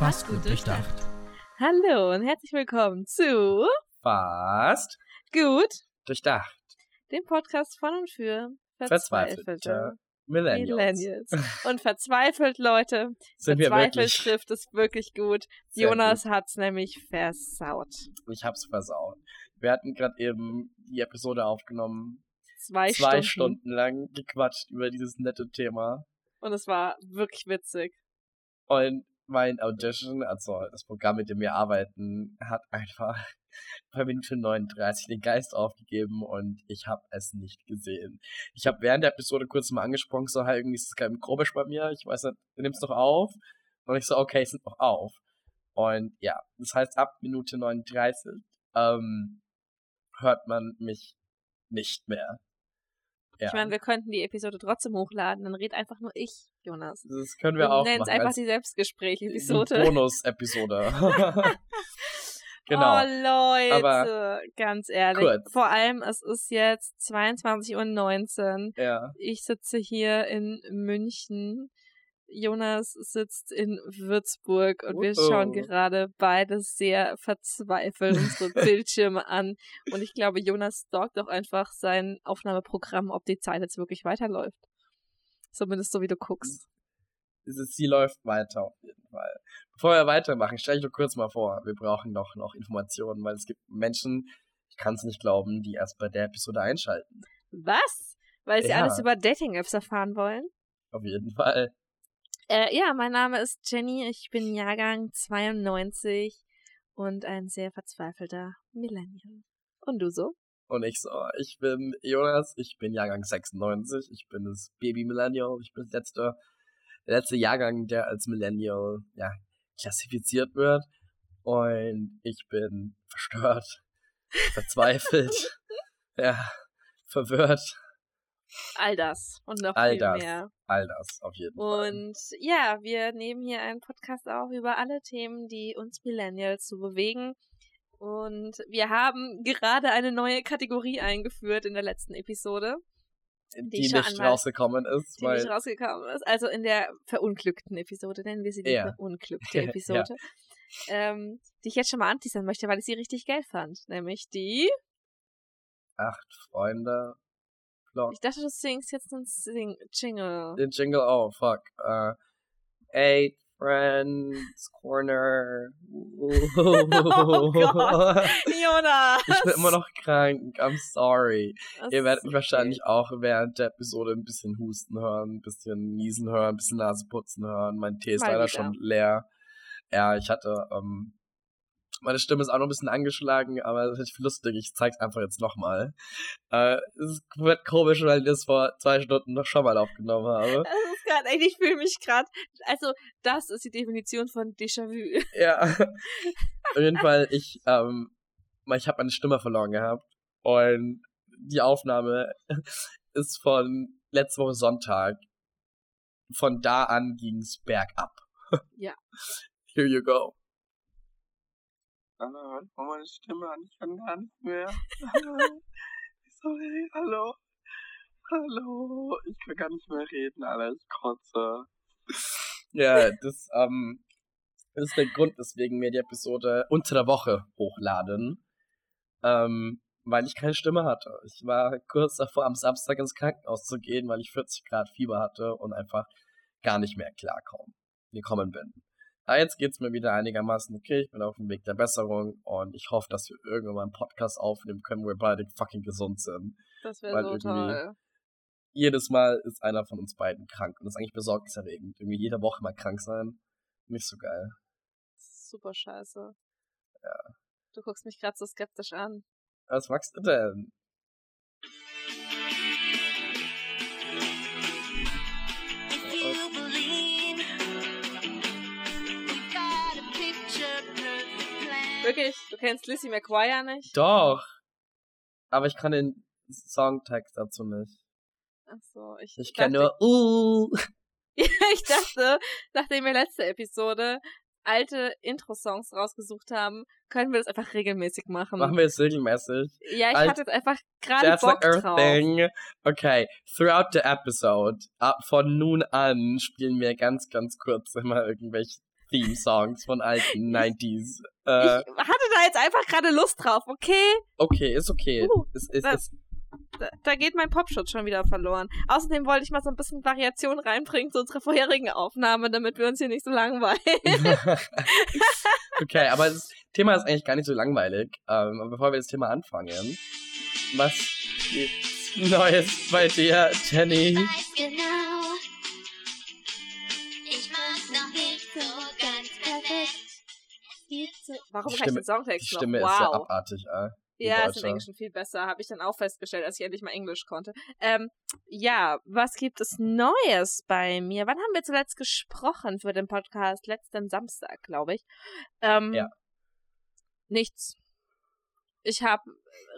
Fast gut durchdacht. Hallo und herzlich willkommen zu Fast Gut, durchdacht. dem Podcast von und für Verzweifelte verzweifelte Millennials. Millennials. Und verzweifelt, Leute. Sind wir Verzweifelt wirklich. trifft es wirklich gut. Sehr Jonas hat's nämlich versaut. Ich hab's versaut. Wir hatten gerade eben die Episode aufgenommen. Zwei, zwei Stunden. Stunden lang gequatscht über dieses nette Thema. Und es war wirklich witzig. Und mein Audition, also das Programm, mit dem wir arbeiten, hat einfach bei Minute 39 den Geist aufgegeben und ich habe es nicht gesehen. Ich habe während der Episode kurz mal angesprochen, so, hey, irgendwie ist es kein komisch bei mir, ich weiß nicht, du nimmst noch auf. Und ich so, okay, es nimmt noch auf. Und ja, das heißt, ab Minute 39 ähm, hört man mich nicht mehr. Ja, Ich meine, wir könnten die Episode trotzdem hochladen. Dann red einfach nur ich, Jonas. das können wir, Wir auch nennen es einfach die Selbstgespräch-Episode. Bonus-Episode. genau. Oh, Leute, Aber ganz ehrlich. kurz. Vor allem, es ist jetzt 22.19 Uhr. ja. Ich sitze hier in München. Jonas sitzt in Würzburg und wir Uh-oh. schauen gerade beide sehr verzweifelt unsere Bildschirme an. Und ich glaube, Jonas stalkt doch einfach sein Aufnahmeprogramm, ob die Zeit jetzt wirklich weiterläuft. Zumindest so wie du guckst. sie läuft weiter auf jeden Fall. Bevor wir weitermachen, stell dich doch kurz mal vor, wir brauchen doch noch Informationen, weil es gibt Menschen, ich kann es nicht glauben, die erst bei der Episode einschalten. Was? Weil sie Ja. alles über Dating-Apps erfahren wollen? Auf jeden Fall. Äh, ja, mein Name ist Jenny, ich bin Jahrgang 92 und ein sehr verzweifelter Millennial. Und du so? Und ich so, ich bin Jonas, ich bin Jahrgang 96, ich bin das Baby Millennial, ich bin das letzte, der letzte Jahrgang, der als Millennial, ja, klassifiziert wird. Und ich bin verstört, verzweifelt, ja, verwirrt, All das und noch All viel das. mehr. all das auf jeden Fall. Und ja, wir nehmen hier einen Podcast auf über alle Themen, die uns Millennials so bewegen. Und wir haben gerade eine neue Kategorie eingeführt in der letzten Episode, die schon nicht rausgekommen ist, die weil nicht rausgekommen ist. Also in der verunglückten Episode, nennen wir sie die Ja. verunglückte Ja. Episode. ähm, die ich jetzt schon mal anteasern möchte, weil ich sie richtig geil fand. Nämlich die. acht Freunde. Vlog. Ich dachte, du singst jetzt einen Sing Jingle. Den Jingle, oh fuck. Uh, eight Friends Corner. Oh Gott. Jonas! Ich bin immer noch krank. I'm sorry. Das Ihr werdet mich wahrscheinlich auch während der Episode ein bisschen husten hören, ein bisschen niesen hören, ein bisschen Nase putzen hören. Mein Tee ist Mal leider wieder. schon leer. Ja, ich hatte, ähm, meine Stimme ist auch noch ein bisschen angeschlagen, aber das ist lustig. Ich zeig's einfach jetzt nochmal. Äh, es wird komisch, weil ich das vor zwei Stunden noch schon mal aufgenommen habe. Das ist gerade echt, ich fühle mich gerade. Also, das ist die Definition von Déjà-vu. Ja. Auf jeden Fall, ich, ähm, ich habe meine Stimme verloren gehabt. Und die Aufnahme ist von letzte Woche Sonntag. Von da an ging's bergab. Ja. Here you go. Hallo, hört man meine Stimme an? Ich kann gar nicht mehr. Sorry, hallo. Hallo. Ich kann gar nicht mehr reden, Alter. Ich kotze. Ja, das, ähm, ist der Grund, weswegen wir die Episode unter der Woche hochladen. Ähm, weil ich keine Stimme hatte. Ich war kurz davor, am Samstag ins Krankenhaus zu gehen, weil ich 40 Grad Fieber hatte und einfach gar nicht mehr klarkommen, gekommen bin. Aber jetzt geht's mir wieder einigermaßen okay. Ich bin auf dem Weg der Besserung und ich hoffe, dass wir irgendwann mal einen Podcast aufnehmen können, wo wir beide fucking gesund sind. Das wäre so toll. Jedes Mal ist einer von uns beiden krank und das ist eigentlich besorgniserregend. Irgendwie jede Woche mal krank sein. Nicht so geil. Super scheiße. Ja. Du guckst mich gerade so skeptisch an. Was magst du denn? Wirklich? Du kennst Lizzie McGuire nicht? Doch. Aber ich kann den Songtext dazu nicht. Ach so, ich, Ich kenne nur uh. ich dachte, nachdem wir letzte Episode alte Intro-Songs rausgesucht haben, können wir das einfach regelmäßig machen. Machen wir es regelmäßig. ja, ich Alt- hatte jetzt einfach gerade That's Bock like drauf. thing. Okay, throughout the episode, ab von nun an spielen wir ganz, ganz kurz immer irgendwelche Theme-Songs von alten 90s. Äh, ich hatte da jetzt einfach gerade Lust drauf, okay? Okay, ist okay. Uh, es, es, da, es, da, geht mein Popschutz schon wieder verloren. Außerdem wollte ich mal so ein bisschen Variation reinbringen zu unserer vorherigen Aufnahme, damit wir uns hier nicht so langweilen. okay, aber das Thema ist eigentlich gar nicht so langweilig. Ähm, aber bevor wir das Thema anfangen, was gibt's Neues bei dir, Jenny? Genau. Warum reicht der Songtext die Stimme noch? Wow. ist sehr abartig, äh. Ja, ist im Englischen viel besser, habe ich dann auch festgestellt, als ich endlich mal Englisch konnte. Ähm, ja, was gibt es Neues bei mir? Wann haben wir zuletzt gesprochen für den Podcast? Letzten Samstag, glaube ich. Ähm, ja. Nichts. Ich habe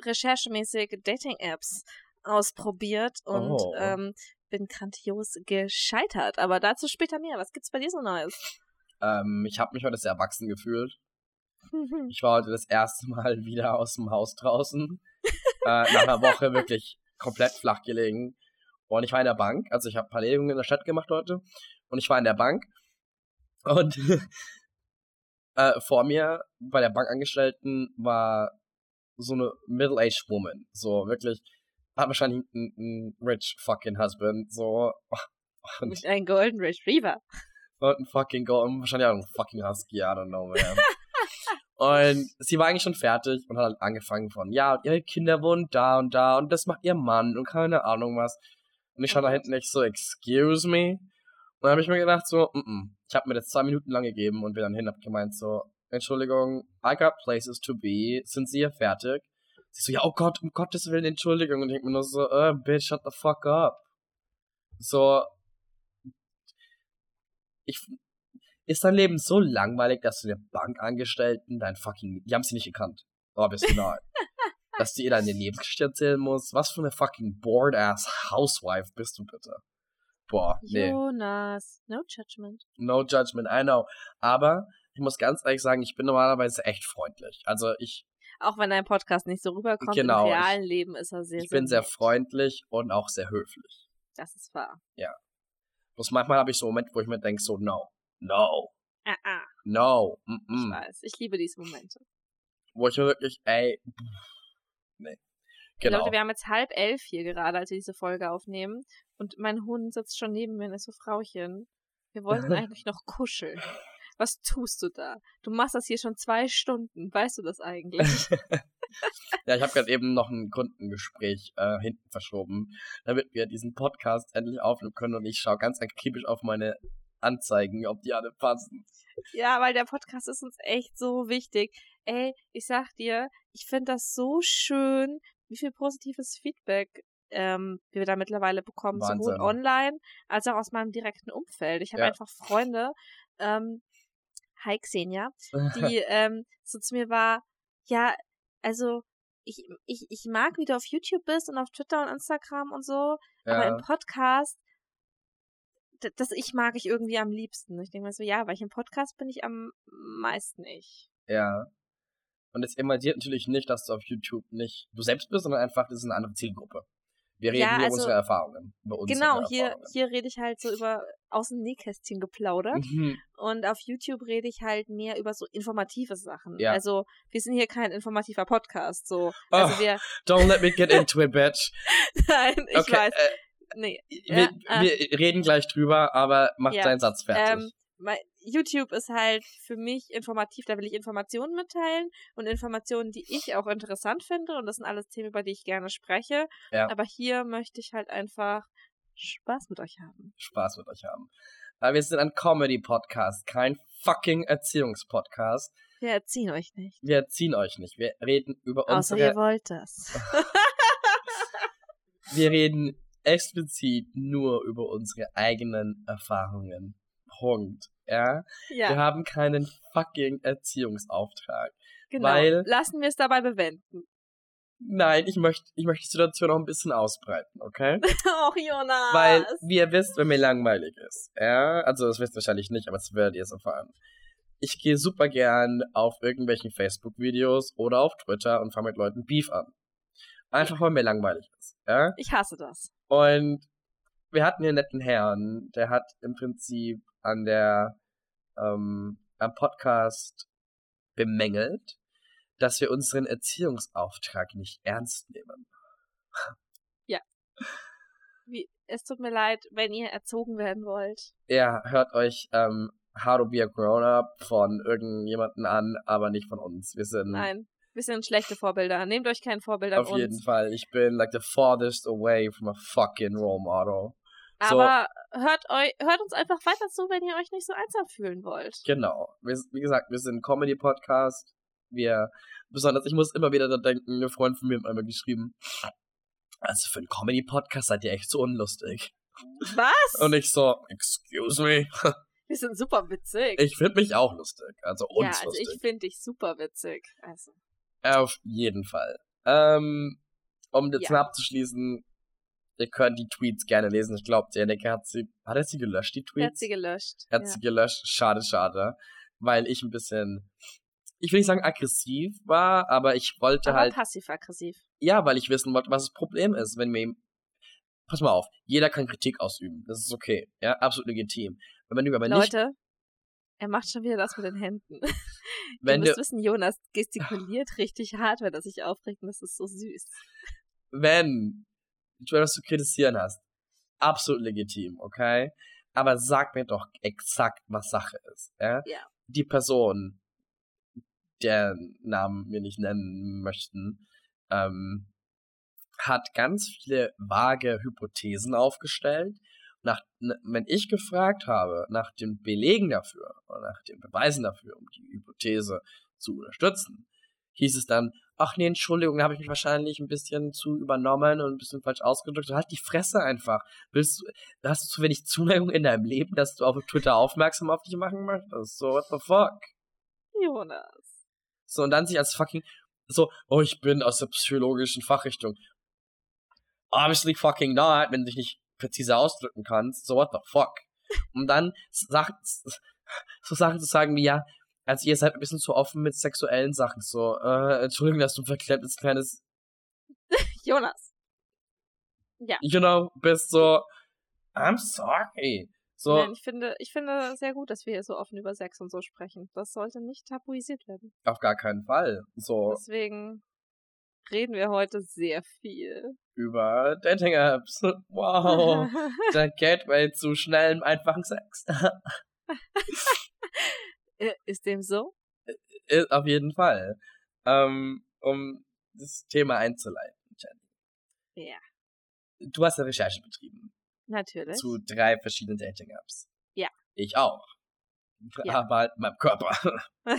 recherchemäßig Dating-Apps ausprobiert und oh. ähm, bin grandios gescheitert. Aber dazu später mehr. Was gibt's bei dir so Neues? Ähm, ich habe mich heute sehr erwachsen gefühlt. Ich war heute das erste Mal wieder aus dem Haus draußen. äh, nach einer Woche wirklich komplett flach gelegen. Und ich war in der Bank. Also ich habe ein paar Legungen in der Stadt gemacht heute. Und ich war in der Bank. Und äh, vor mir bei der Bankangestellten war so eine Middle-aged Woman. So wirklich, hat wahrscheinlich einen, einen rich fucking Husband. So. Und Mit einem Golden Retriever. Und ein fucking Golden, wahrscheinlich auch ein fucking Husky, I don't know, man. Und sie war eigentlich schon fertig und hat halt angefangen von, ja, ihre Kinder wohnen da und da und das macht ihr Mann und keine Ahnung was. Und ich stand da hinten nicht so, excuse me. Und dann habe ich mir gedacht so, mm -mm. ich habe mir das zwei Minuten lang gegeben und bin dann hin, hab gemeint so, Entschuldigung, I got places to be, sind sie hier fertig? Sie so, ja, oh Gott, um Gottes Willen, Entschuldigung. Und ich denke mir nur so, uh, bitch, shut the fuck up. So, ich, ist dein Leben so langweilig, dass du den Bankangestellten dein fucking, die haben sie nicht gekannt. Original. dass du ihr deine Nebengeschichte erzählen musst. Was für eine fucking bored-ass Housewife bist du bitte? Boah, nee. Jonas, no judgment. No judgment, I know. Aber ich muss ganz ehrlich sagen, ich bin normalerweise echt freundlich. Also ich. Auch wenn dein Podcast nicht so rüberkommt, genau, im realen ich, Leben ist er sehr, ich sehr Ich bin sehr freundlich und auch sehr höflich. Das ist wahr. Ja. Bloß manchmal habe ich so Momente, wo ich mir denke, so, no, no. Ah, ah. No. Mm -mm. Ich weiß, ich liebe diese Momente. Wo ich mir wirklich, ey, nee. Genau. Leute, wir haben jetzt halb elf hier gerade, als wir diese Folge aufnehmen. Und mein Hund sitzt schon neben mir und ist so, Frauchen, wir wollten eigentlich noch kuscheln. Was tust du da? Du machst das hier schon zwei Stunden. Weißt du das eigentlich? ja, ich habe gerade eben noch ein Kundengespräch äh, hinten verschoben, damit wir diesen Podcast endlich aufnehmen können. Und ich schaue ganz akribisch auf meine Anzeigen, ob die alle passen. Ja, weil der Podcast ist uns echt so wichtig. Ey, ich sag dir, ich finde das so schön, wie viel positives Feedback ähm, wir da mittlerweile bekommen, Wahnsinn. sowohl online als auch aus meinem direkten Umfeld. Ich habe ja. einfach Freunde, ähm, hi Xenia, die ähm, so zu mir war, ja, also ich, ich, ich mag, wie du auf YouTube bist und auf Twitter und Instagram und so, ja. aber im Podcast, das ich mag ich irgendwie am liebsten. Ich denke mir so, ja, weil ich im Podcast bin ich am meisten ich. Ja. Und es imitiert natürlich nicht, dass du auf YouTube nicht du selbst bist, sondern einfach, das ist eine andere Zielgruppe. Wir reden ja, hier also, unsere Erfahrungen. Über unsere genau, hier, Erfahrungen. hier rede ich halt so über aus dem Nähkästchen geplaudert. Mhm. Und auf YouTube rede ich halt mehr über so informative Sachen. Ja. Also, wir sind hier kein informativer Podcast. So. Also oh, wir don't let me get into it, bitch. Nein, ich okay, weiß. Äh, nee. Wir, ja, wir äh, reden gleich drüber, aber mach ja, deinen Satz fertig. Ähm, YouTube ist halt für mich informativ, da will ich Informationen mitteilen und Informationen, die ich auch interessant finde und das sind alles Themen, über die ich gerne spreche. Ja. Aber hier möchte ich halt einfach Spaß mit euch haben. Spaß mit euch haben. Weil wir sind ein Comedy-Podcast, kein fucking Erziehungspodcast. Wir erziehen euch nicht. Wir erziehen euch nicht. Wir reden über unsere... Außer ihr wollt das. wir reden explizit nur über unsere eigenen Erfahrungen. Punkt. Ja? ja. Wir haben keinen fucking Erziehungsauftrag. Genau. Weil, Lassen wir es dabei bewenden. Nein, ich möchte ich möchte die Situation noch ein bisschen ausbreiten, okay? Och, Jonas! Weil, wie ihr wisst, wenn mir langweilig ist, ja, also das wisst ihr wahrscheinlich nicht, aber das werdet ihr es erfahren. Ich gehe super gern auf irgendwelchen Facebook-Videos oder auf Twitter und fange mit Leuten Beef an. Einfach, weil mir langweilig ist, ja? Ich hasse das. Und wir hatten hier einen netten Herrn, der hat im Prinzip an der ähm, am Podcast bemängelt, dass wir unseren Erziehungsauftrag nicht ernst nehmen. Wie, es tut mir leid, wenn ihr erzogen werden wollt. Ja, hört euch ähm, How to be a Grown-Up von irgendjemanden an, aber nicht von uns. Wir sind Nein, wir sind schlechte Vorbilder. Nehmt euch kein Vorbild an auf uns. jeden Fall. Ich bin like the farthest away from a fucking role model. So. Aber hört, euch, hört uns einfach weiter zu, wenn ihr euch nicht so einsam fühlen wollt. Genau. Wir, wie gesagt, wir sind ein Comedy-Podcast. Wir, besonders, ich muss immer wieder da denken, ein Freund von mir hat einmal geschrieben, also für einen Comedy-Podcast seid ihr echt so unlustig. Was? Und ich so, excuse me. wir sind super witzig. Ich finde mich auch lustig. Also ja, uns also lustig. ich finde dich super witzig. Also. Auf jeden Fall. Ähm, um das Ja. mal abzuschließen, ihr könnt die Tweets gerne lesen. Ich glaube, der Nick hat sie, hat er sie gelöscht, die Er Tweets? hat sie gelöscht. Er hat ja. sie gelöscht. Schade, schade. Weil ich ein bisschen, ich will nicht sagen aggressiv war, aber ich wollte Aber halt, passiv-aggressiv. ja, weil ich wissen wollte, was das Problem ist, wenn mir, pass mal auf, jeder kann Kritik ausüben. Das ist okay. Ja, absolut legitim. Wenn aber nicht, Leute, er macht schon wieder das mit den Händen. wenn du, müsst wissen, Jonas gestikuliert richtig hart, wenn er sich aufregt und das ist so süß. wenn du etwas zu kritisieren hast, absolut legitim, okay? Aber sag mir doch exakt, was Sache ist. Ja? Ja. Die Person, deren Namen wir nicht nennen möchten, ähm, hat ganz viele vage Hypothesen aufgestellt. Nach, n- wenn ich gefragt habe nach den Belegen dafür oder nach den Beweisen dafür, um die Hypothese zu unterstützen, hieß es dann, ach nee, Entschuldigung, da habe ich mich wahrscheinlich ein bisschen zu übernommen und ein bisschen falsch ausgedrückt. So, halt die Fresse einfach. Willst du, hast du zu wenig Zuneigung in deinem Leben, dass du auf Twitter aufmerksam auf dich machen möchtest? So, what the fuck? Jonas. So, und dann sich als fucking, so, oh, ich bin aus der psychologischen Fachrichtung. Obviously fucking not, wenn du dich nicht präzise ausdrücken kannst. So, what the fuck? Und dann Sachen, so Sachen zu sagen wie, ja, also ihr seid ein bisschen zu offen mit sexuellen Sachen. So, äh, Entschuldigung, dass du ein verklemmtes kleines, Jonas. you know, bist so, I'm sorry. So, Nein, ich finde, ich finde sehr gut, dass wir hier so offen über Sex und so sprechen. Das sollte nicht tabuisiert werden. auf gar keinen Fall. So, Deswegen reden wir heute sehr viel. über Dating-Apps. Wow. Der Gateway zu schnellem, einfachen Sex. Ist dem so? Ist Auf jeden Fall. Ähm, um das Thema einzuleiten, Jenny. Ja. Du hast ja Recherche betrieben Natürlich. zu drei verschiedenen Dating-Apps. Ja. Ich auch. Ja. Aber halt in meinem Körper.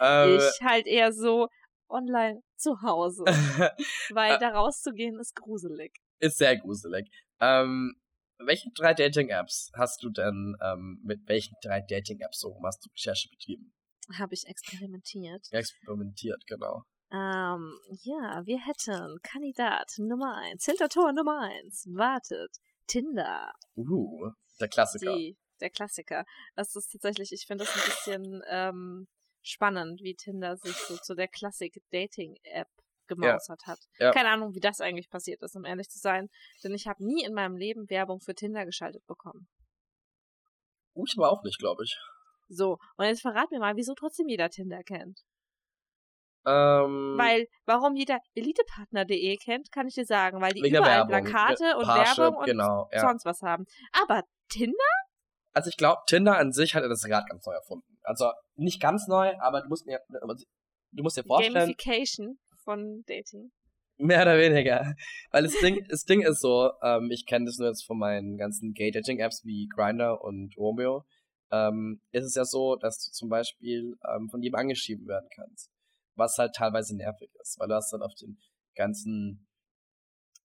ähm, ich halt eher so online zu Hause. Weil Äh. da rauszugehen ist gruselig. ist sehr gruselig. Ähm, welche drei Dating-Apps hast du denn, ähm, mit welchen drei Dating-Apps so hast du Recherche betrieben? Habe ich experimentiert. Experimentiert, genau. Ähm, ja, wir hätten Kandidat Nummer 1, Hintertor Nummer 1, wartet, Tinder, Uh, der Klassiker. die, der Klassiker. Das ist tatsächlich, ich finde das ein bisschen ähm, spannend, wie Tinder sich so zu der Klassik-Dating-App gemausert hat. Ja. Keine Ahnung, wie das eigentlich passiert ist, um ehrlich zu sein. Denn ich habe nie in meinem Leben Werbung für Tinder geschaltet bekommen. Uh, ich aber auch nicht, glaube ich. So, und jetzt verrat mir mal, wieso trotzdem jeder Tinder kennt. Ähm, Weil, warum jeder elitepartner.de kennt, kann ich dir sagen, weil die überall Werbung. Plakate und Parship, Werbung und genau, ja. sonst was haben. Aber Tinder? Also ich glaube, Tinder an sich hat das Rad ganz neu erfunden. Also nicht ganz neu, aber du musst mir, du musst dir vorstellen, Gamification von Dating. mehr oder weniger. Weil das Ding, das Ding ist so, ähm, ich kenne das nur jetzt von meinen ganzen Gay-Dating-Apps wie Grindr und Romeo. Ähm, ist es ja so, dass du zum Beispiel ähm, von jedem angeschrieben werden kannst. Was halt teilweise nervig ist, weil du hast dann auf den ganzen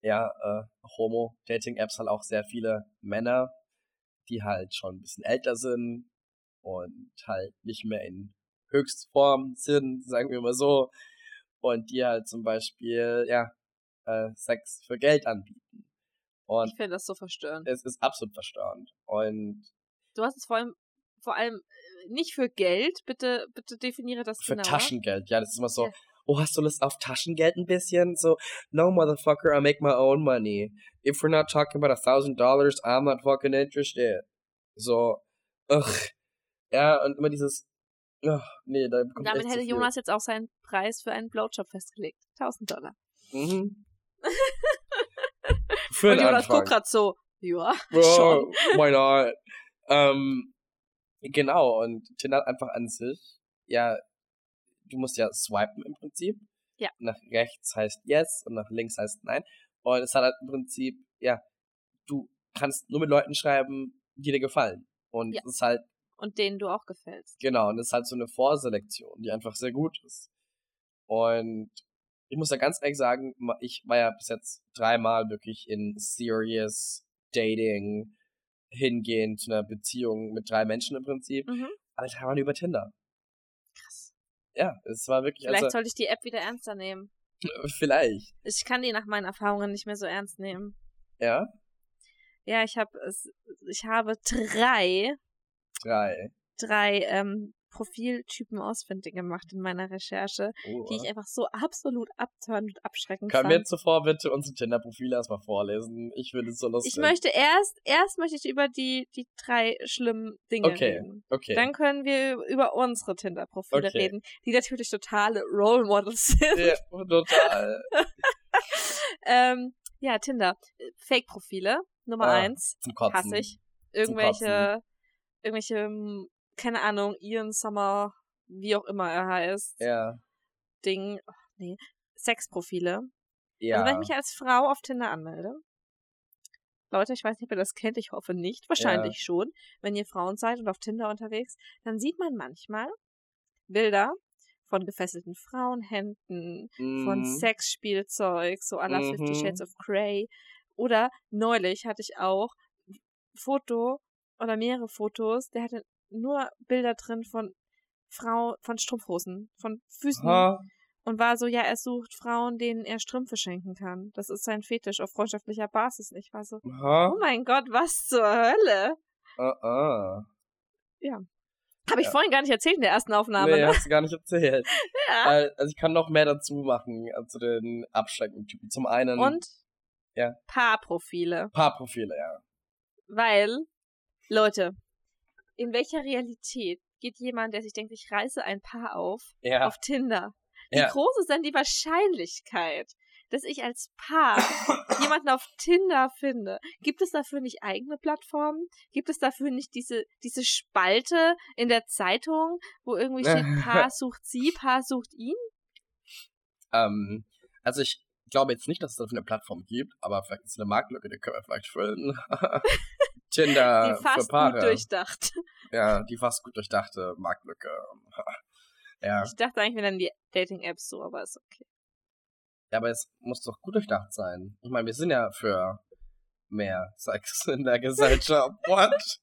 ja, äh, Homo-Dating-Apps halt auch sehr viele Männer, die halt schon ein bisschen älter sind und halt nicht mehr in Höchstform sind, sagen wir mal so, und die halt zum Beispiel, ja, äh, Sex für Geld anbieten. Und Ich finde das so verstörend. es ist absolut verstörend. Und Du hast es vor allem, vor allem äh, nicht für Geld. Bitte, bitte definiere das für genauer. Taschengeld, ja, das ist immer so, Ja. Oh, hast du Lust auf Taschengeld ein bisschen? So, no, motherfucker, I make my own money. If we're not talking about a thousand dollars, I'm not fucking interested. So, ugh. Ja, und immer dieses, oh, nee, da kommt Damit hätte. Jonas jetzt auch seinen Preis für einen Blowjob festgelegt. 1000 Dollar. Mhm. Für Und Jonas guckt grad so, ja, Oh, schon. why not? Ähm, genau, und Tinder hat einfach an sich, ja, du musst ja swipen im Prinzip. Ja. Nach rechts heißt yes und nach links heißt nein. Und es hat halt im Prinzip, ja, du kannst nur mit Leuten schreiben, die dir gefallen. Und Ja. es ist halt, Und denen du auch gefällst. genau, und es ist halt so eine Vorselektion, die einfach sehr gut ist. Und ich muss da ganz ehrlich sagen, ich war ja bis jetzt dreimal wirklich in serious Dating hingehen zu einer Beziehung mit drei Menschen im Prinzip. Mhm. Alle drei waren über Tinder. Ja, es war wirklich, Vielleicht also, sollte ich die App wieder ernster nehmen. vielleicht, Ich kann die nach meinen Erfahrungen nicht mehr so ernst nehmen. ja, Ja, ich habe es, ich habe drei, drei. drei ähm, Profiltypen ausfindig gemacht in meiner Recherche, Oh. die ich einfach so absolut abtörend und abschreckend Können fand. wir zuvor bitte unsere Tinder-Profile erstmal vorlesen? Ich finde es so lustig. ich möchte erst, erst möchte ich über die, die drei schlimmen Dinge Okay. reden. Okay. Dann können wir über unsere Tinder-Profile Okay. reden, die natürlich totale Role Models sind. ja, total. ähm, ja, Tinder. Fake-Profile, Nummer Ah, eins. Zum Kotzen. Hasse ich. Irgendwelche, irgendwelche, hm, keine Ahnung, Ian Summer, wie auch immer er heißt, Ja. Ding, ach, nee, Sexprofile. Ja. Also wenn ich mich als Frau auf Tinder anmelde, Leute, ich weiß nicht, ob ihr das kennt, ich hoffe nicht, wahrscheinlich schon, wenn ihr Frauen seid und auf Tinder unterwegs, dann sieht man manchmal Bilder von gefesselten Frauenhänden, von Mhm. Sexspielzeug, so à la Fifty Mhm. Shades of Grey. Oder neulich hatte ich auch ein Foto oder mehrere Fotos, der hatte nur Bilder drin von Frau, von Strumpfhosen, von Füßen Ha, und war so, ja, er sucht Frauen, denen er Strümpfe schenken kann. Das ist sein Fetisch auf freundschaftlicher Basis. Ich war so, ha, oh mein Gott, was zur Hölle? ah, ah. Habe ich Ja. vorhin gar nicht erzählt in der ersten Aufnahme, Nee, ne? hast du gar nicht erzählt. Ja. Weil, also ich kann noch mehr dazu machen, äh, zu den abschreckenden Typen. Zum einen Und Ja. Paarprofile. Paarprofile, ja. Weil, Leute, in welcher Realität geht jemand, der sich denkt, ich reiße ein Paar auf, Ja, auf Tinder? Wie ja. groß ist denn die Wahrscheinlichkeit, dass ich als Paar jemanden auf Tinder finde? Gibt es dafür nicht eigene Plattformen? Gibt es dafür nicht diese, diese Spalte in der Zeitung, wo irgendwie steht, Paar sucht sie, Paar sucht ihn? Ähm, also ich glaube jetzt nicht, dass es dafür eine Plattform gibt, aber vielleicht ist es eine Marktlücke, die können wir vielleicht füllen. Tinder die fast für Paare. gut durchdacht. Ja, die fast gut durchdachte Marktlücke. ja. Ich dachte eigentlich, wir nennen die Dating-Apps so, aber ist okay. ja, aber es muss doch gut durchdacht sein. Ich meine, wir sind ja für mehr Sex in der Gesellschaft. What?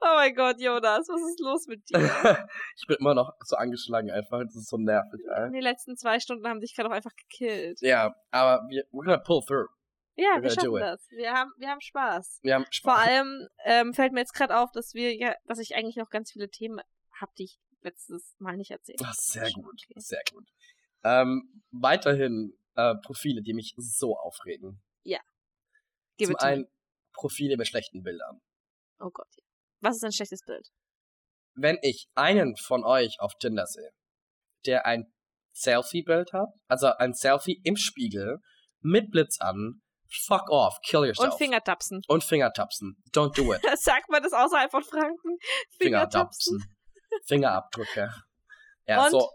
Oh mein Gott, Jonas, was ist los mit dir? ich bin immer noch so angeschlagen einfach. Das ist so nervig, ey. Die letzten zwei Stunden haben dich gerade auch einfach gekillt. Ja, aber wir, we're gonna pull through. Ja, We're wir schaffen das. Wir haben, wir haben Spaß. Wir haben Vor Spaß. allem ähm, fällt mir jetzt gerade auf, dass wir ja, dass ich eigentlich noch ganz viele Themen habe, die ich letztes Mal nicht erzählt habe. sehr gut, okay. sehr gut. Ähm, weiterhin äh, Profile, die mich so aufregen. Give Zum einen Profile mit schlechten Bildern. Oh Gott. Was ist ein schlechtes Bild? Wenn ich einen von euch auf Tinder sehe, der ein Selfie-Bild hat, also ein Selfie im Spiegel mit Blitz an, fuck off, kill yourself. Und Fingertapsen. Und Fingertapsen. Don't do it. Sagt man das außerhalb von Franken? Fingertapsen. Fingerabdrücke. Ja, Und? so,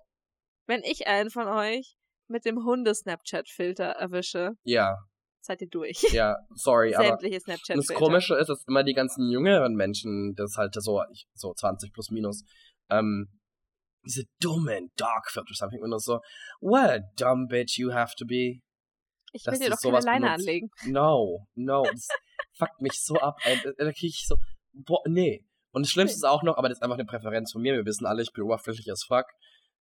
Wenn ich einen von euch mit dem Hunde-Snapchat-Filter erwische, ja, seid ihr durch. ja, sorry, aber Sämtliche Und das Snapchat-Filter. Komische ist, dass immer die ganzen jüngeren Menschen, das ist halt so, ich- so 20 plus minus, ähm, diese dummen Dark Filters haben. Ich nur so, what a dumb bitch you have to be. Ich will dir doch keine Leine benutzt. anlegen. No, no, das fuckt mich so ab. Ey. Da, da krieg ich so, boah, nee. Und das Schlimmste ist auch noch, aber das ist einfach eine Präferenz von mir. Wir wissen alle, ich bin oberflächlich as fuck.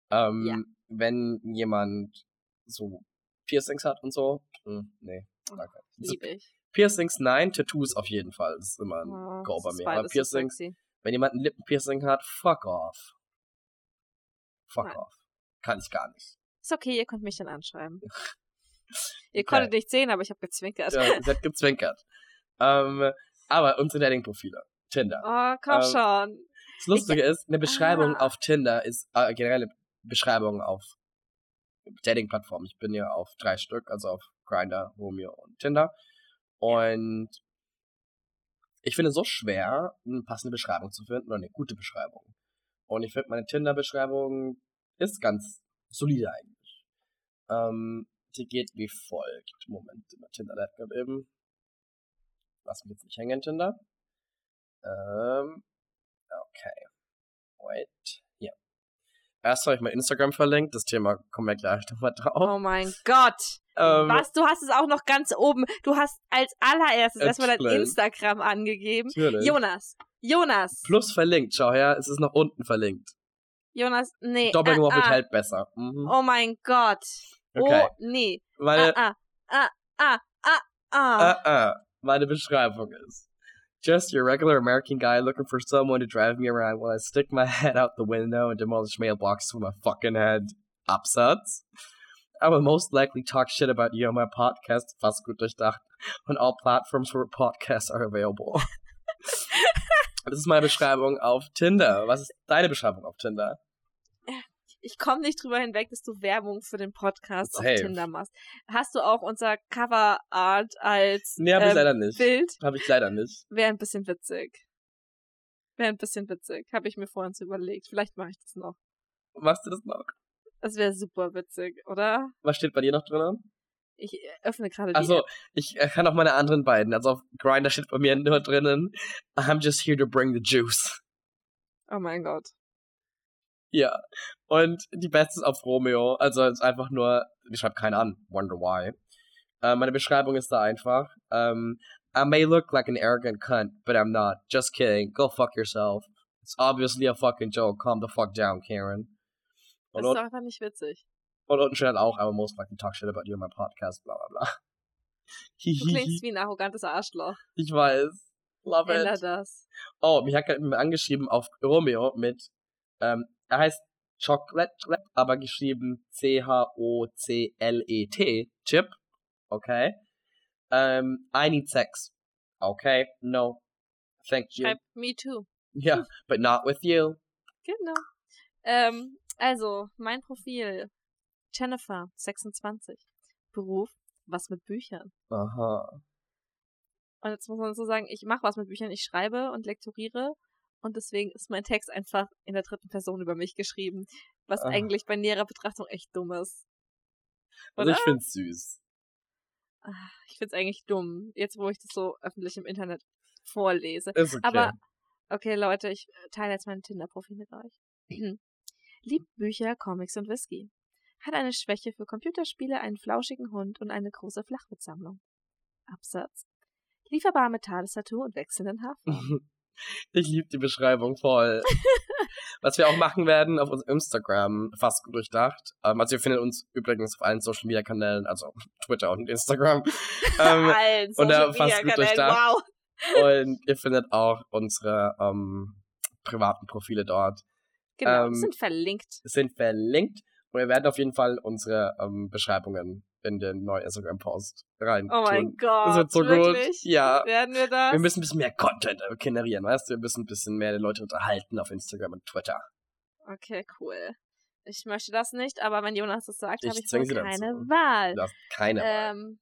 Ähm, Ja. Wenn jemand so Piercings hat und so, hm, nee, danke. So, Lieb ich. Piercings nein, Tattoos auf jeden Fall. Das ist immer ein Oh, Go bei mir. Aber so Piercings, sexy. wenn jemand ein Lippenpiercing hat, fuck off. Fuck Nein. off. Kann ich gar nicht. Ist okay, ihr könnt mich dann anschreiben. Ihr Okay. konntet nicht sehen, aber ich habe gezwinkert. Ja, ihr seid gezwinkert. ähm, aber unsere Dating-Profile. Tinder. Oh, komm Ähm, schon. Das Lustige ist, eine Beschreibung Ah. auf Tinder ist äh, generell eine Beschreibung auf Dating-Plattformen. Ich bin ja auf drei Stück, also auf Grindr, Romeo und Tinder. Und ich finde es so schwer, eine passende Beschreibung zu finden oder eine gute Beschreibung. Und ich finde, meine Tinder-Beschreibung ist ganz solide eigentlich. Ähm, die geht wie folgt. Moment, immer Tinder Laptop eben. Lass mich jetzt nicht hängen, Tinder. Ähm, okay. Wait. Erst habe ich mein Instagram verlinkt. Das Thema kommen wir gleich nochmal drauf. Oh mein Gott. Ähm, Was? Du hast es auch noch ganz oben. Du hast als allererstes erstmal dein. Instagram angegeben. Natürlich. Jonas. Jonas. Plus verlinkt. Schau her, es ist nach unten verlinkt. Jonas, nee. Doppelnummer ah, wird ah. halt besser. Mhm. Oh mein Gott. Okay. Oh, nee. Meine, Ah, ah, ah, ah, ah, äh, ah. äh, meine Beschreibung ist. Just your regular American guy looking for someone to drive me around while I stick my head out the window and demolish mailboxes with my fucking head. Absatz. I will most likely talk shit about you on my podcast, fast gut durchdacht, on all platforms where podcasts are available. das ist meine Beschreibung auf Tinder. Was ist deine Beschreibung auf Tinder? Ich komme nicht drüber hinweg, dass du Werbung für den Podcast Safe. auf Tinder machst. Hast du auch unser Cover Art als Nee, hab ich ähm, leider nicht. Bild? Habe ich leider nicht. Wäre ein bisschen witzig. Wäre ein bisschen witzig. Habe ich mir vorhin so überlegt. Vielleicht mache ich das noch. Machst du das noch? Das wäre super witzig, oder? Was steht bei dir noch drin? Ich öffne gerade die Also, ich äh, kann auch meine anderen beiden. Also auf Grindr steht bei mir nur drinnen, I'm just here to bring the juice. Oh mein Gott. Ja. Und die beste ist auf Romeo. Also es ist einfach nur, ich schreibe keinen an. Wonder why. Äh, meine Beschreibung ist da einfach. Ähm, I may look like an arrogant cunt, but I'm not. Just kidding. Go fuck yourself. It's obviously a fucking joke. Calm the fuck down, Karen. Das Und, ist un doch einfach nicht witzig. und unten steht auch, I will most likely talk shit about you in my podcast, bla bla bla. Du klingst wie ein arrogantes Arschloch. ich weiß. Love Änder it. das. Oh, mich hat gerade angeschrieben auf Romeo mit, ähm, er heißt Chocolate, aber geschrieben C-H-O-C-L-E-T, Chip, okay. Ähm, I need sex, okay, no, thank you, Schreib me too. yeah, but not with you. Genau. Ähm, also, mein Profil. Jennifer, 26. Beruf, was mit Büchern. Aha. Und jetzt muss man so sagen, ich mache was mit Büchern, ich schreibe und lektoriere und deswegen ist mein Text einfach in der dritten Person über mich geschrieben, was Ah. eigentlich bei näherer Betrachtung echt dumm ist. Also Oder? ich find's süß. Ah, Ich find's eigentlich dumm, jetzt wo ich das so öffentlich im Internet vorlese. Ist okay. Aber, okay Leute, ich teile jetzt mein Tinder-Profil mit euch. Liebt Bücher, Comics und Whisky. Hat eine Schwäche für Computerspiele, einen flauschigen Hund und eine große Flachbildsammlung. Absatz. Lieferbar mit Tagestattoo und wechselnden Haarfarben. ich liebe die Beschreibung voll. Was wir auch machen werden auf unserem Instagram, fast gut durchdacht. Ähm, also ihr findet uns übrigens auf allen Social Media Kanälen, also Twitter und Instagram. ähm, Allen und da Social fast Media gut Kanälen, durchdacht. wow. und ihr findet auch unsere ähm, privaten Profile dort. Genau, Ähm, sind verlinkt. Sind verlinkt. Und wir werden auf jeden Fall unsere ähm, Beschreibungen in den neuen Instagram-Post rein Oh mein. Gott. Das wird so wirklich? gut. Ja. Werden wir das? Wir müssen ein bisschen mehr Content generieren, weißt du? Wir müssen ein bisschen mehr Leute unterhalten auf Instagram und Twitter. Okay, cool. Ich möchte das nicht, aber wenn Jonas das sagt, Ich habe ich zwing wohl sie dazu. keine Wahl. Du hast keine Wahl. Ähm,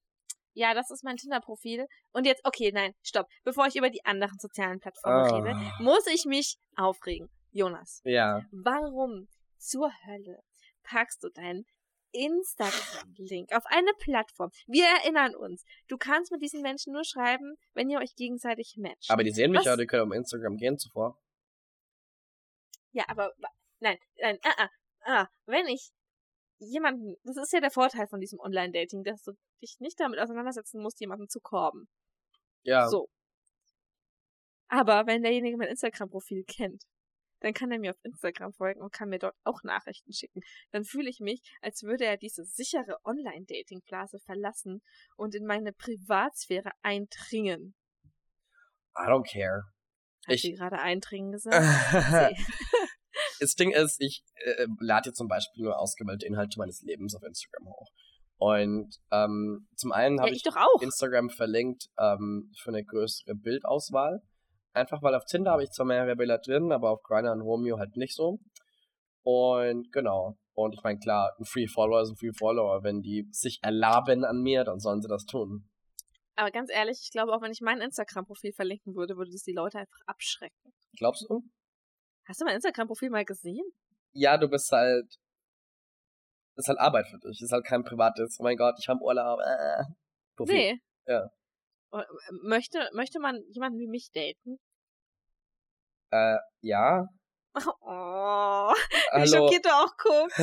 ja, das ist mein Tinder-Profil. Und jetzt, okay, nein, stopp. Bevor ich über die anderen sozialen Plattformen rede, Ah. muss ich mich aufregen. Jonas, Ja. warum zur Hölle packst du deinen Instagram-Link auf eine Plattform? Wir erinnern uns, du kannst mit diesen Menschen nur schreiben, wenn ihr euch gegenseitig matcht. Aber die sehen mich Was? ja, die können auf Instagram gehen zuvor. Ja, aber nein, nein, ah, ah, ah, wenn ich jemanden, das ist ja der Vorteil von diesem Online-Dating, dass du dich nicht damit auseinandersetzen musst, jemanden zu korben. Ja. So. Aber wenn derjenige mein Instagram-Profil kennt, dann kann er mir auf Instagram folgen und kann mir dort auch Nachrichten schicken. Dann fühle ich mich, als würde er diese sichere Online-Dating-Blase verlassen und in meine Privatsphäre eindringen. I don't care. Hat Ich- sie gerade eindringen gesagt? Das Ding ist, ich äh, lade jetzt zum Beispiel nur ausgewählte Inhalte meines Lebens auf Instagram hoch. Und ähm, zum einen ja, habe ich ich doch auch. Instagram verlinkt ähm, für eine größere Bildauswahl. Einfach weil auf Tinder habe ich zwar mehrere Bilder drin, aber auf Grindr und Romeo halt nicht so. Und genau. Und ich meine, klar, ein Free Follower ist ein Free Follower. Wenn die sich erlaben an mir, dann sollen sie das tun. Aber ganz ehrlich, ich glaube, auch wenn ich mein Instagram-Profil verlinken würde, würde das die Leute einfach abschrecken. Glaubst du? Hast du mein Instagram-Profil mal gesehen? Ja, du bist halt. Das ist halt Arbeit für dich. Das ist halt kein privates, oh mein Gott, ich habe Urlaub. Äh, Profil. Nee. Ja. Äh, Möchte, möchte man jemanden wie mich daten? Äh, ja. Oh, wie schockiert du auch guckst.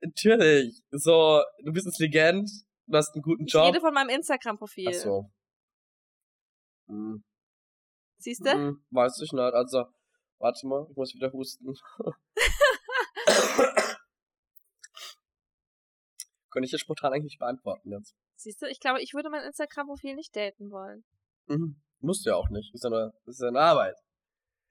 Natürlich. So, du bist jetzt Legend, du hast einen guten Ich Job. rede von meinem Instagram-Profil. Ach so. Hm. Siehst du? Hm, weiß ich nicht. Also, warte mal, ich muss wieder husten. Könnte ich jetzt spontan eigentlich nicht beantworten jetzt. Siehst du, ich glaube, ich würde mein Instagram-Profil nicht daten wollen. Mhm. Musst du ja auch nicht. Ist ja eine, ist ja eine Arbeit.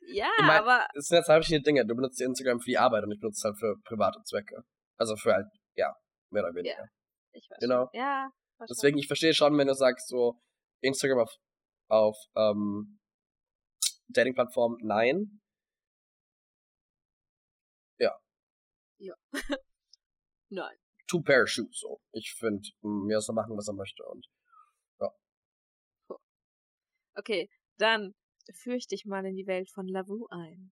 Ja, Ich mein- aber Das sind ja zwei verschiedene Dinge. Du benutzt Instagram für die Arbeit und ich benutze es halt für private Zwecke. Also für halt, ja, mehr oder weniger. ich weiß Genau. schon. Ja. Deswegen, ich verstehe schon, wenn du sagst, so, Instagram auf, auf ähm, Dating-Plattform, nein. Nein. Two pair of shoes, so. Ich finde, mir soll machen, was er möchte. Und Okay, dann führe ich dich mal in die Welt von Lavu ein.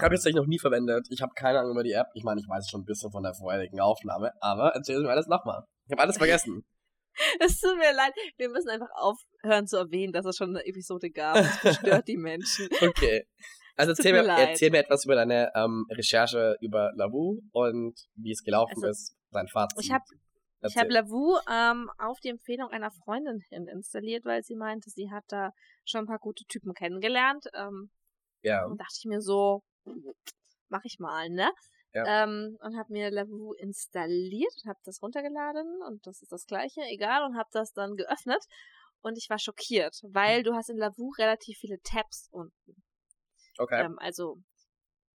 habe jetzt noch nie verwendet. Ich habe keine Ahnung über die App. Ich meine, ich weiß schon ein bisschen von der vorherigen Aufnahme, aber erzähl mir alles nochmal. Ich habe alles vergessen. Es tut mir leid, wir müssen einfach aufhören zu erwähnen, dass es schon eine Episode gab. Das verstört die Menschen. Okay. Also erzähl mir, erzähl mir etwas über deine ähm, Recherche über Lavu und wie es gelaufen Also, ist, dein Fazit. Ich habe ich Erzähl. hab Lavu ähm, auf die Empfehlung einer Freundin hin installiert, weil sie meinte, sie hat da schon ein paar gute Typen kennengelernt. Ähm, ja. Und dachte ich mir so, mach ich mal, ne? Ja. Ähm, und habe mir Lavu installiert, habe das runtergeladen und das ist das gleiche, egal, und habe das dann geöffnet und ich war schockiert, weil du hast in Lavu relativ viele Tabs unten. Okay. Ähm, also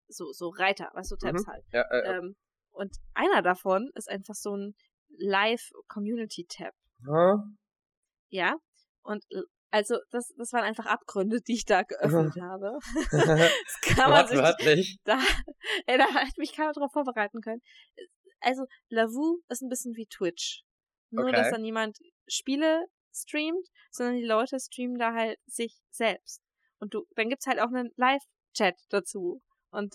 so, so Reiter, weißt du, Tabs Mhm. halt. ja, äh, Ähm, und einer davon ist einfach so ein Live-Community-Tab. Huh? Ja? Und l- also, das, das waren einfach Abgründe, die ich da geöffnet habe. Das kann man sich da, ey, da hätte mich keiner drauf vorbereiten können. Also, Lavu ist ein bisschen wie Twitch. Nur, Okay. dass da niemand Spiele streamt, sondern die Leute streamen da halt sich selbst. Und du, dann gibt's halt auch einen Live-Chat dazu. Und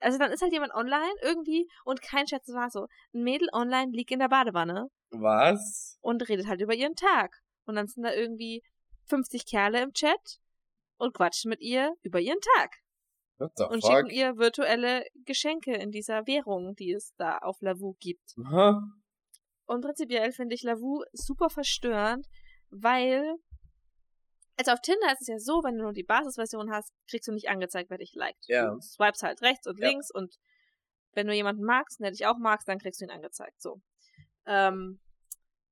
also dann ist halt jemand online irgendwie und kein Chat, das war so. Ein Mädel online liegt in der Badewanne Was? und redet halt über ihren Tag. Und dann sind da irgendwie 50 Kerle im Chat und quatschen mit ihr über ihren Tag What the und fuck? schicken ihr virtuelle Geschenke in dieser Währung, die es da auf Lavu gibt. Huh? Und prinzipiell finde ich Lavu super verstörend, weil also auf Tinder ist es ja so, wenn du nur die Basisversion hast, kriegst du nicht angezeigt, wer dich liked. Ja. Du swipes halt rechts und Ja. links und wenn du jemanden magst, der dich auch magst, dann kriegst du ihn angezeigt. So. Ähm,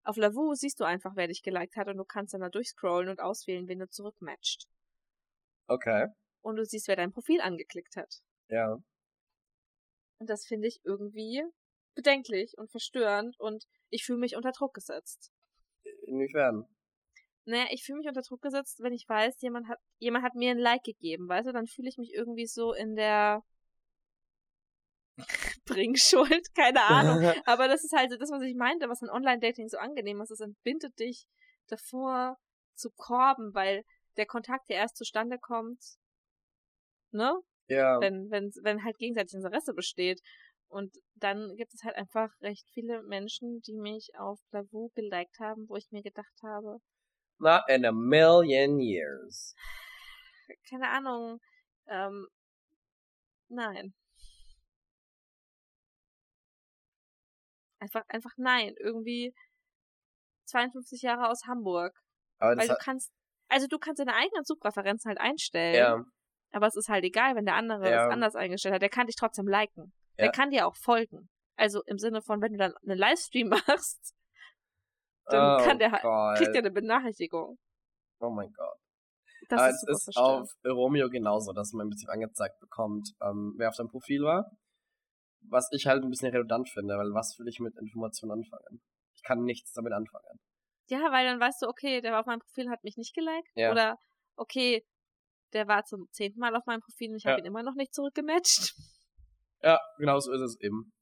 auf Lavu siehst du einfach, wer dich geliked hat und du kannst dann da durchscrollen und auswählen, wen du zurückmatcht. Okay. Und du siehst, wer dein Profil angeklickt hat. Ja. Und das finde ich irgendwie bedenklich und verstörend und ich fühle mich unter Druck gesetzt. Inwiefern? Naja, ich fühle mich unter Druck gesetzt, wenn ich weiß, jemand hat, jemand hat mir ein Like gegeben, weißt du, dann fühle ich mich irgendwie so in der Bringschuld, keine Ahnung. Aber das ist halt so das, was ich meinte, was an Online-Dating so angenehm ist. Es entbindet dich davor zu korben, weil der Kontakt ja erst zustande kommt, ne? ja. wenn, wenn, wenn halt gegenseitig Interesse besteht. Und dann gibt es halt einfach recht viele Menschen, die mich auf Lavu geliked haben, wo ich mir gedacht habe, Not in a million years. keine Ahnung, ähm, nein. Einfach, einfach nein. Irgendwie 52 Jahre aus Hamburg. Aber Weil du kannst, also du kannst deine eigenen Suchpräferenzen halt einstellen. ja. Aber es ist halt egal, wenn der andere Ja. es anders eingestellt hat. Der kann dich trotzdem liken. Der Ja. kann dir auch folgen. Also im Sinne von, wenn du dann einen Livestream machst, dann oh kann der halt, kriegt er eine Benachrichtigung. Oh mein Gott. Das Aber ist es ist auf Romeo genauso, dass man ein bisschen angezeigt bekommt, ähm, wer auf deinem Profil war. Was ich halt ein bisschen redundant finde, weil was will ich mit Informationen anfangen? Ich kann nichts damit anfangen. Ja, weil dann weißt du, okay, der war auf meinem Profil, hat mich nicht geliked. Ja. Oder okay, der war zum zehnten Mal auf meinem Profil und ich Ja. habe ihn immer noch nicht zurückgematcht. Ja, genau so ist es eben.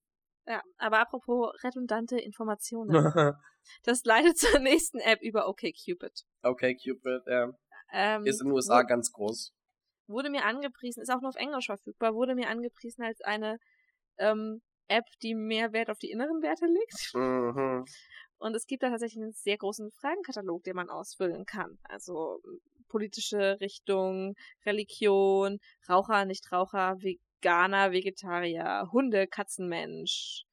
Ja, aber apropos redundante Informationen. Das leitet zur nächsten App über OkCupid. okay, Cupid, ja. Ähm, Ist in den USA wo- ganz groß. wurde mir angepriesen, ist auch nur auf Englisch verfügbar, wurde mir angepriesen als eine ähm, App, die mehr Wert auf die inneren Werte legt. Mhm. Und es gibt da tatsächlich einen sehr großen Fragenkatalog, den man ausfüllen kann. Also m, politische Richtung, Religion, Raucher, Nichtraucher, Veganer, Vegetarier, Hunde, Katzenmensch,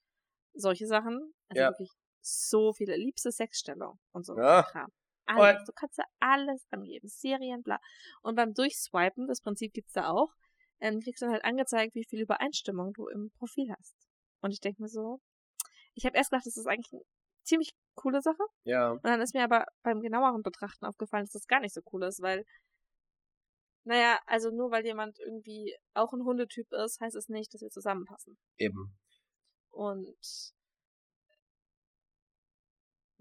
solche Sachen. Also Ja. wirklich so viele. Liebste Sexstellung und so Ja. Alles. Du kannst da alles angeben. Serien, bla. Und beim Durchswipen, das Prinzip gibt's da auch, ähm, kriegst du dann halt angezeigt, wie viel Übereinstimmung du im Profil hast. Und ich denke mir so, ich habe erst gedacht, das ist eigentlich eine ziemlich coole Sache. Ja. Und dann ist mir aber beim genaueren Betrachten aufgefallen, dass das gar nicht so cool ist, weil, naja, also nur weil jemand irgendwie auch ein Hundetyp ist, heißt es nicht, dass wir zusammenpassen. Eben. Und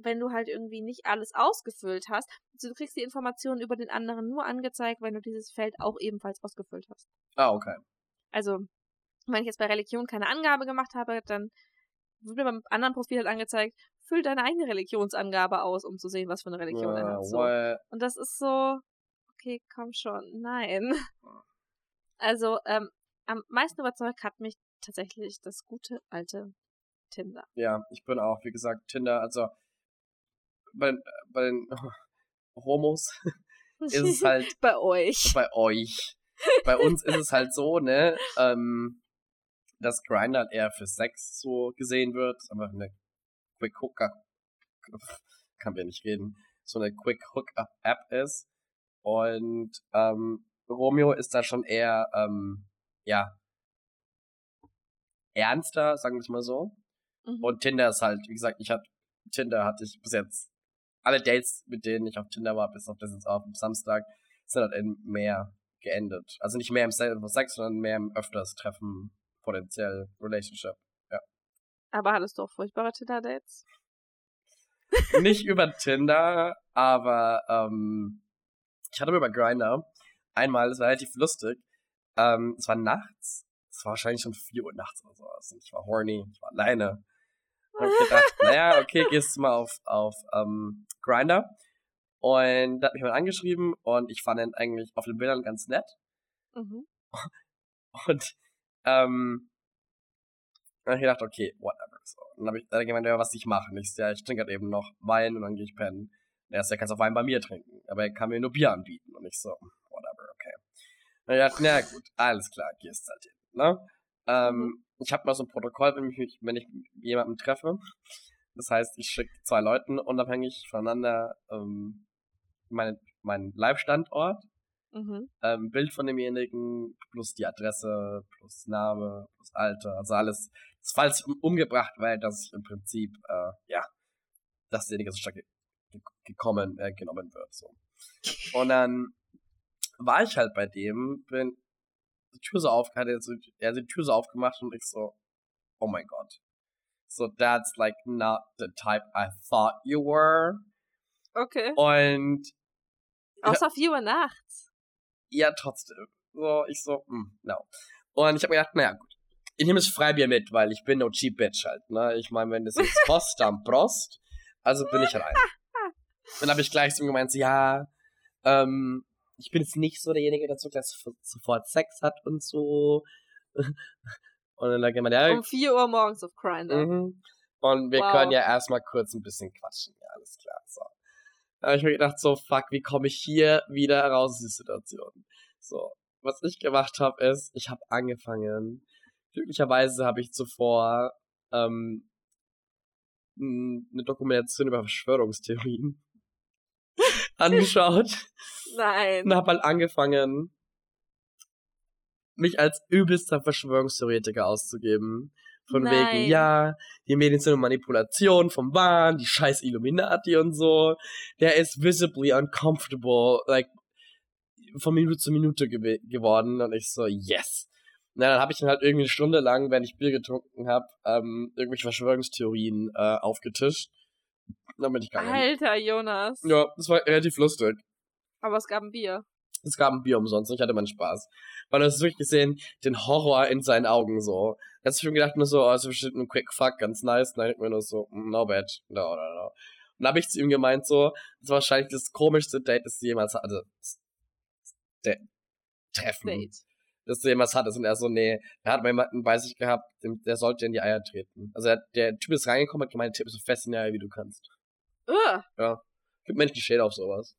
wenn du halt irgendwie nicht alles ausgefüllt hast, also du kriegst die Informationen über den anderen nur angezeigt, wenn du dieses Feld auch ebenfalls ausgefüllt hast. Ah, okay. Also, wenn ich jetzt bei Religion keine Angabe gemacht habe, dann wird mir beim anderen Profil halt angezeigt, füll deine eigene Religionsangabe aus, um zu sehen, was für eine Religion er Ah, hat. So. what? Und das ist so, okay, komm schon, nein. Also, ähm, am meisten überzeugt hat mich tatsächlich das gute alte Tinder. Ja, ich bin auch, wie gesagt, Tinder, also bei, den- bei den Homos ist es halt bei euch. bei euch. Bei uns ist es halt so, ne, ähm, dass Grindr halt eher für Sex so gesehen wird. Einfach eine Quick Hookup, kann wir nicht reden, so eine Quick Hookup App ist. Und ähm, Romeo ist da schon eher, ähm, ja, ernster, sagen wir es mal so. Mhm. Und Tinder ist halt, wie gesagt, ich hatte, Tinder hatte ich bis jetzt, alle Dates, mit denen ich auf Tinder war, bis auf das jetzt auf Samstag, sind halt in mehr geendet. Also nicht mehr im selben Sex, sondern mehr im öfters Treffen, potenziell Relationship. Aber hattest du auch furchtbare Tinder-Dates? nicht über Tinder, aber ähm, ich hatte über Grindr einmal, das war relativ lustig, ähm, es war nachts, es war wahrscheinlich schon 4 Uhr nachts oder sowas und ich war horny, ich war alleine. Und hab gedacht, naja, okay, gehst du mal auf, auf ähm, Grindr. Und da hat mich mal angeschrieben und ich fand ihn eigentlich auf den Bildern ganz nett. Mhm. Und ähm, dann hab ich gedacht, okay, whatever. So. Und dann habe ich dann gemeint, ja, was ich mache. Und ich ja, ich trinke halt eben noch Wein und dann gehe ich pennen. Und er ist ja, kannst auch Wein bei mir trinken. Aber er kann mir nur Bier anbieten. Und ich so, whatever, okay. Und ich dachte, na gut, alles klar, gehst halt hin. Ne? Ähm, Ich habe mal so ein Protokoll, wenn ich, mich, wenn ich jemanden treffe. Das heißt, ich schicke zwei Leuten unabhängig voneinander ähm, meinen mein Live-Standort Mhm. ähm, Bild von demjenigen, plus die Adresse, plus Name, plus Alter, also alles. Falls ich um, umgebracht werde, dass ich im Prinzip, äh, ja, dass derjenige so stark ge ge gekommen, äh, genommen wird, so. Und dann war ich halt bei dem, bin die Tür so auf, hat er, so, er hat die Tür so aufgemacht und ich so, oh mein Gott. So, that's like not the type I thought you were. Okay. Und Außer 4 Uhr nachts. ja, trotzdem. So, ich so, hm, no. Und ich habe mir gedacht, naja, gut. Ich nehme das Freibier mit, weil ich bin no cheap bitch halt, ne? Ich meine, wenn das jetzt kostet, dann Prost. Also bin ich rein. Dann habe ich gleich so gemeint, so, ja, ähm, ich bin jetzt nicht so derjenige, der so sofort Sex hat und so. Und dann hat jemand, ja, Um 4 Uhr morgens auf Grindr. Mhm. Und wir Wow. können ja erstmal kurz ein bisschen quatschen. Ja, alles klar. So. Da habe ich mir gedacht, so, fuck, wie komme ich hier wieder raus aus dieser Situation? So, was ich gemacht habe, ist, ich habe angefangen. Glücklicherweise habe ich zuvor ähm, eine Dokumentation über Verschwörungstheorien angeschaut Nein. und habe halt angefangen, mich als übelster Verschwörungstheoretiker auszugeben. Von Nein. wegen, ja, die Medien sind eine Manipulation vom Wahn, die scheiß Illuminati und so. Der ist visibly uncomfortable, like, von Minute zu Minute gew geworden. Und ich so, yes. Na, dann habe ich dann halt irgendwie eine Stunde lang, wenn ich Bier getrunken habe, ähm, irgendwelche Verschwörungstheorien äh, aufgetischt. Dann bin ich gegangen. Alter, Jonas. Ja, das war relativ lustig. Aber es gab ein Bier. Es gab ein Bier umsonst und ich hatte meinen Spaß. Weil du hast wirklich gesehen, den Horror in seinen Augen so. Da hast du schon gedacht, nur so, oh, ist bestimmt ein Quick Fuck, ganz nice. Nein, ich mir nur so, mm, no bad, no, no, no. Und dann habe ich zu ihm gemeint so, das war wahrscheinlich das komischste Date, das du jemals hatte. Also, der Treffen. Date. Das du jemals hattest. Und er so, nee, er hat mal jemanden bei sich gehabt, der sollte in die Eier treten. Also er, der Typ ist reingekommen, hat gemeint, Tipp so fest in die Eier, wie du kannst. Ugh. Ja. Gibt Menschen, die stehen auf sowas.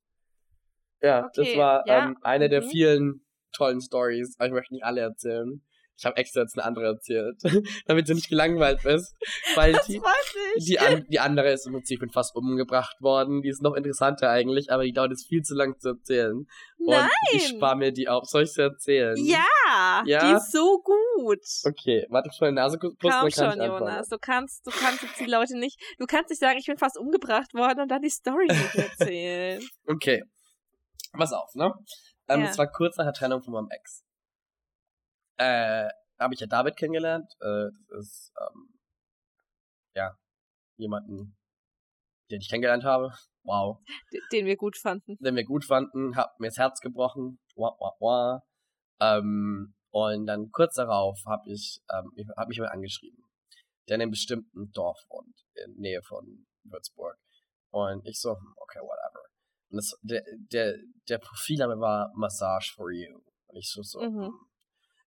Ja, das Okay, war ja, ähm, eine der mhm. vielen tollen Stories. Aber ich möchte nicht alle erzählen. Ich habe extra jetzt eine andere erzählt, damit du nicht gelangweilt bist. Weil Das die, die, an, die andere ist im Prinzip bin fast umgebracht worden. Die ist noch interessanter eigentlich, aber die dauert jetzt viel zu lang zu erzählen. Nein. Und ich spare mir die auf. Soll ich sie erzählen? Ja, Ja? die ist so gut. Okay, warte, ich meine Nase kurz putzen, Komm dann kann schon. Jonas. Du kannst, du kannst jetzt die Leute nicht, du kannst nicht sagen, ich bin fast umgebracht worden und dann die Story nicht erzählen. Okay. Pass auf, ne? Ähm, Ja. Es war kurz nach der Trennung von meinem Ex. Äh, habe ich ja David kennengelernt. Äh, das ist, ähm, ja, jemanden, den ich kennengelernt habe. Wow. Den wir gut fanden. Den wir gut fanden, hab mir das Herz gebrochen. Wah, wah, wah. Ähm, und dann kurz darauf habe ich, ähm, hab mich mal angeschrieben, der in einem bestimmten Dorf wohnt, in Nähe von Würzburg. Und ich so, hm, okay, whatever. Und das, der, der, der Profilname war Massage for You. Und ich so, so, Mhm.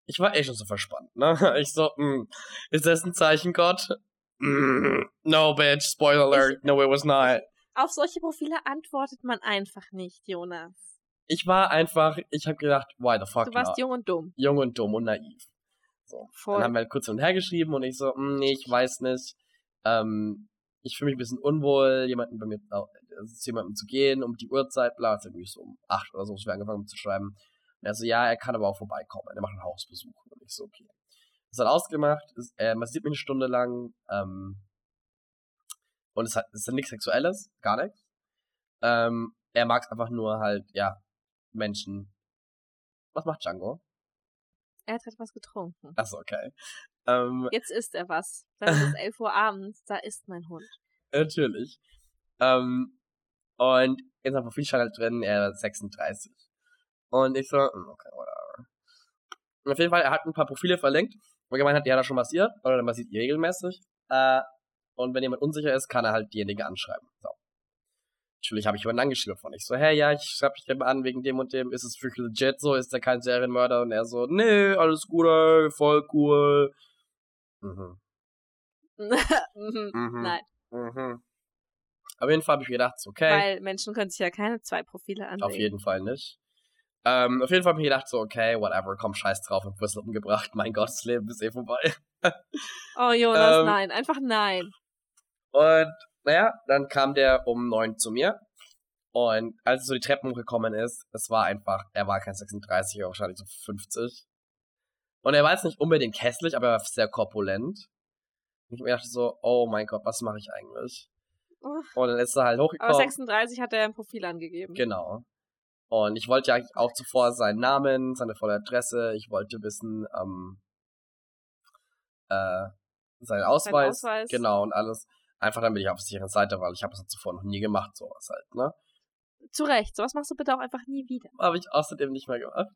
Ich war eh schon so verspannt, ne? Ich so, hm, ist das ein Zeichen, Gott? Mm, no, bitch, spoiler alert, no, it was not. Auf solche Profile antwortet man einfach nicht, Jonas. Ich war einfach, ich habe gedacht, why the fuck Du warst not? jung und dumm. jung und dumm und naiv. So. Voll. Dann haben wir halt kurz hin und her geschrieben und ich so, "Hm, nee, ich weiß nicht. Ähm, ich fühle mich ein bisschen unwohl, jemanden bei mir, äh, zu jemandem zu gehen, um die Uhrzeit, bla, ist irgendwie so um acht oder so, als wir angefangen zu schreiben. Und er so, ja, er kann aber auch vorbeikommen, er macht einen Hausbesuch. Und ich so, okay. Das hat ausgemacht, ist, er massiert mich eine Stunde lang, ähm, und es hat, es ist nichts Sexuelles, gar nichts. Ähm, er mag es einfach nur halt, ja, Menschen. Was macht Django? Er hat etwas getrunken. Achso, okay. Ähm, Jetzt isst er was. Dann ist es 11 Uhr abends, da ist mein Hund. natürlich. Ähm, und in seinem Profil stand halt drin, er ist 36. Und ich so, hm, okay, whatever. Und auf jeden Fall, er hat ein paar Profile verlinkt, wo er gemeint hat, ja, da schon massiert, oder dann massiert ihr regelmäßig. Äh, und wenn jemand unsicher ist, kann er halt diejenige anschreiben. So. Natürlich habe ich jemanden angeschrieben von. Ich so, hey, ja, ich schreibe dich an wegen dem und dem. Ist es wirklich legit so? Ist er kein Serienmörder? Und er so, nee, alles gut, ey, voll cool. Mhm. Mhm. Nein, Mhm. Auf jeden Fall habe ich mir gedacht, okay, weil Menschen können sich ja keine zwei Profile anlegen. auf jeden Fall nicht. Ähm, auf jeden Fall habe ich gedacht, so, okay, whatever, komm, scheiß drauf, und Brüssel umgebracht, mein Gott, das Leben ist eh vorbei. Oh, Jonas, Ähm, nein. Einfach nein. Und, naja, dann kam der um neun zu mir. Und als er so die Treppen hochgekommen ist, es war einfach, er war kein 36, er war wahrscheinlich so 50. Und er war jetzt nicht unbedingt hässlich, aber er war sehr korpulent. Und ich mir dachte so, oh mein Gott, was mache ich eigentlich? Und dann ist er halt Aber hochgekommen. 36 hat er ein Profil angegeben. Genau. Und ich wollte ja eigentlich auch zuvor seinen Namen, seine volle Adresse, ich wollte wissen, ähm, äh, seinen Ausweis, Ausweis. genau, und alles. Einfach damit ich auf der sicheren Seite, weil ich habe das zuvor noch nie gemacht, sowas halt, ne? Zu Recht. Sowas machst du bitte auch einfach nie wieder. Habe ich außerdem nicht mehr gemacht.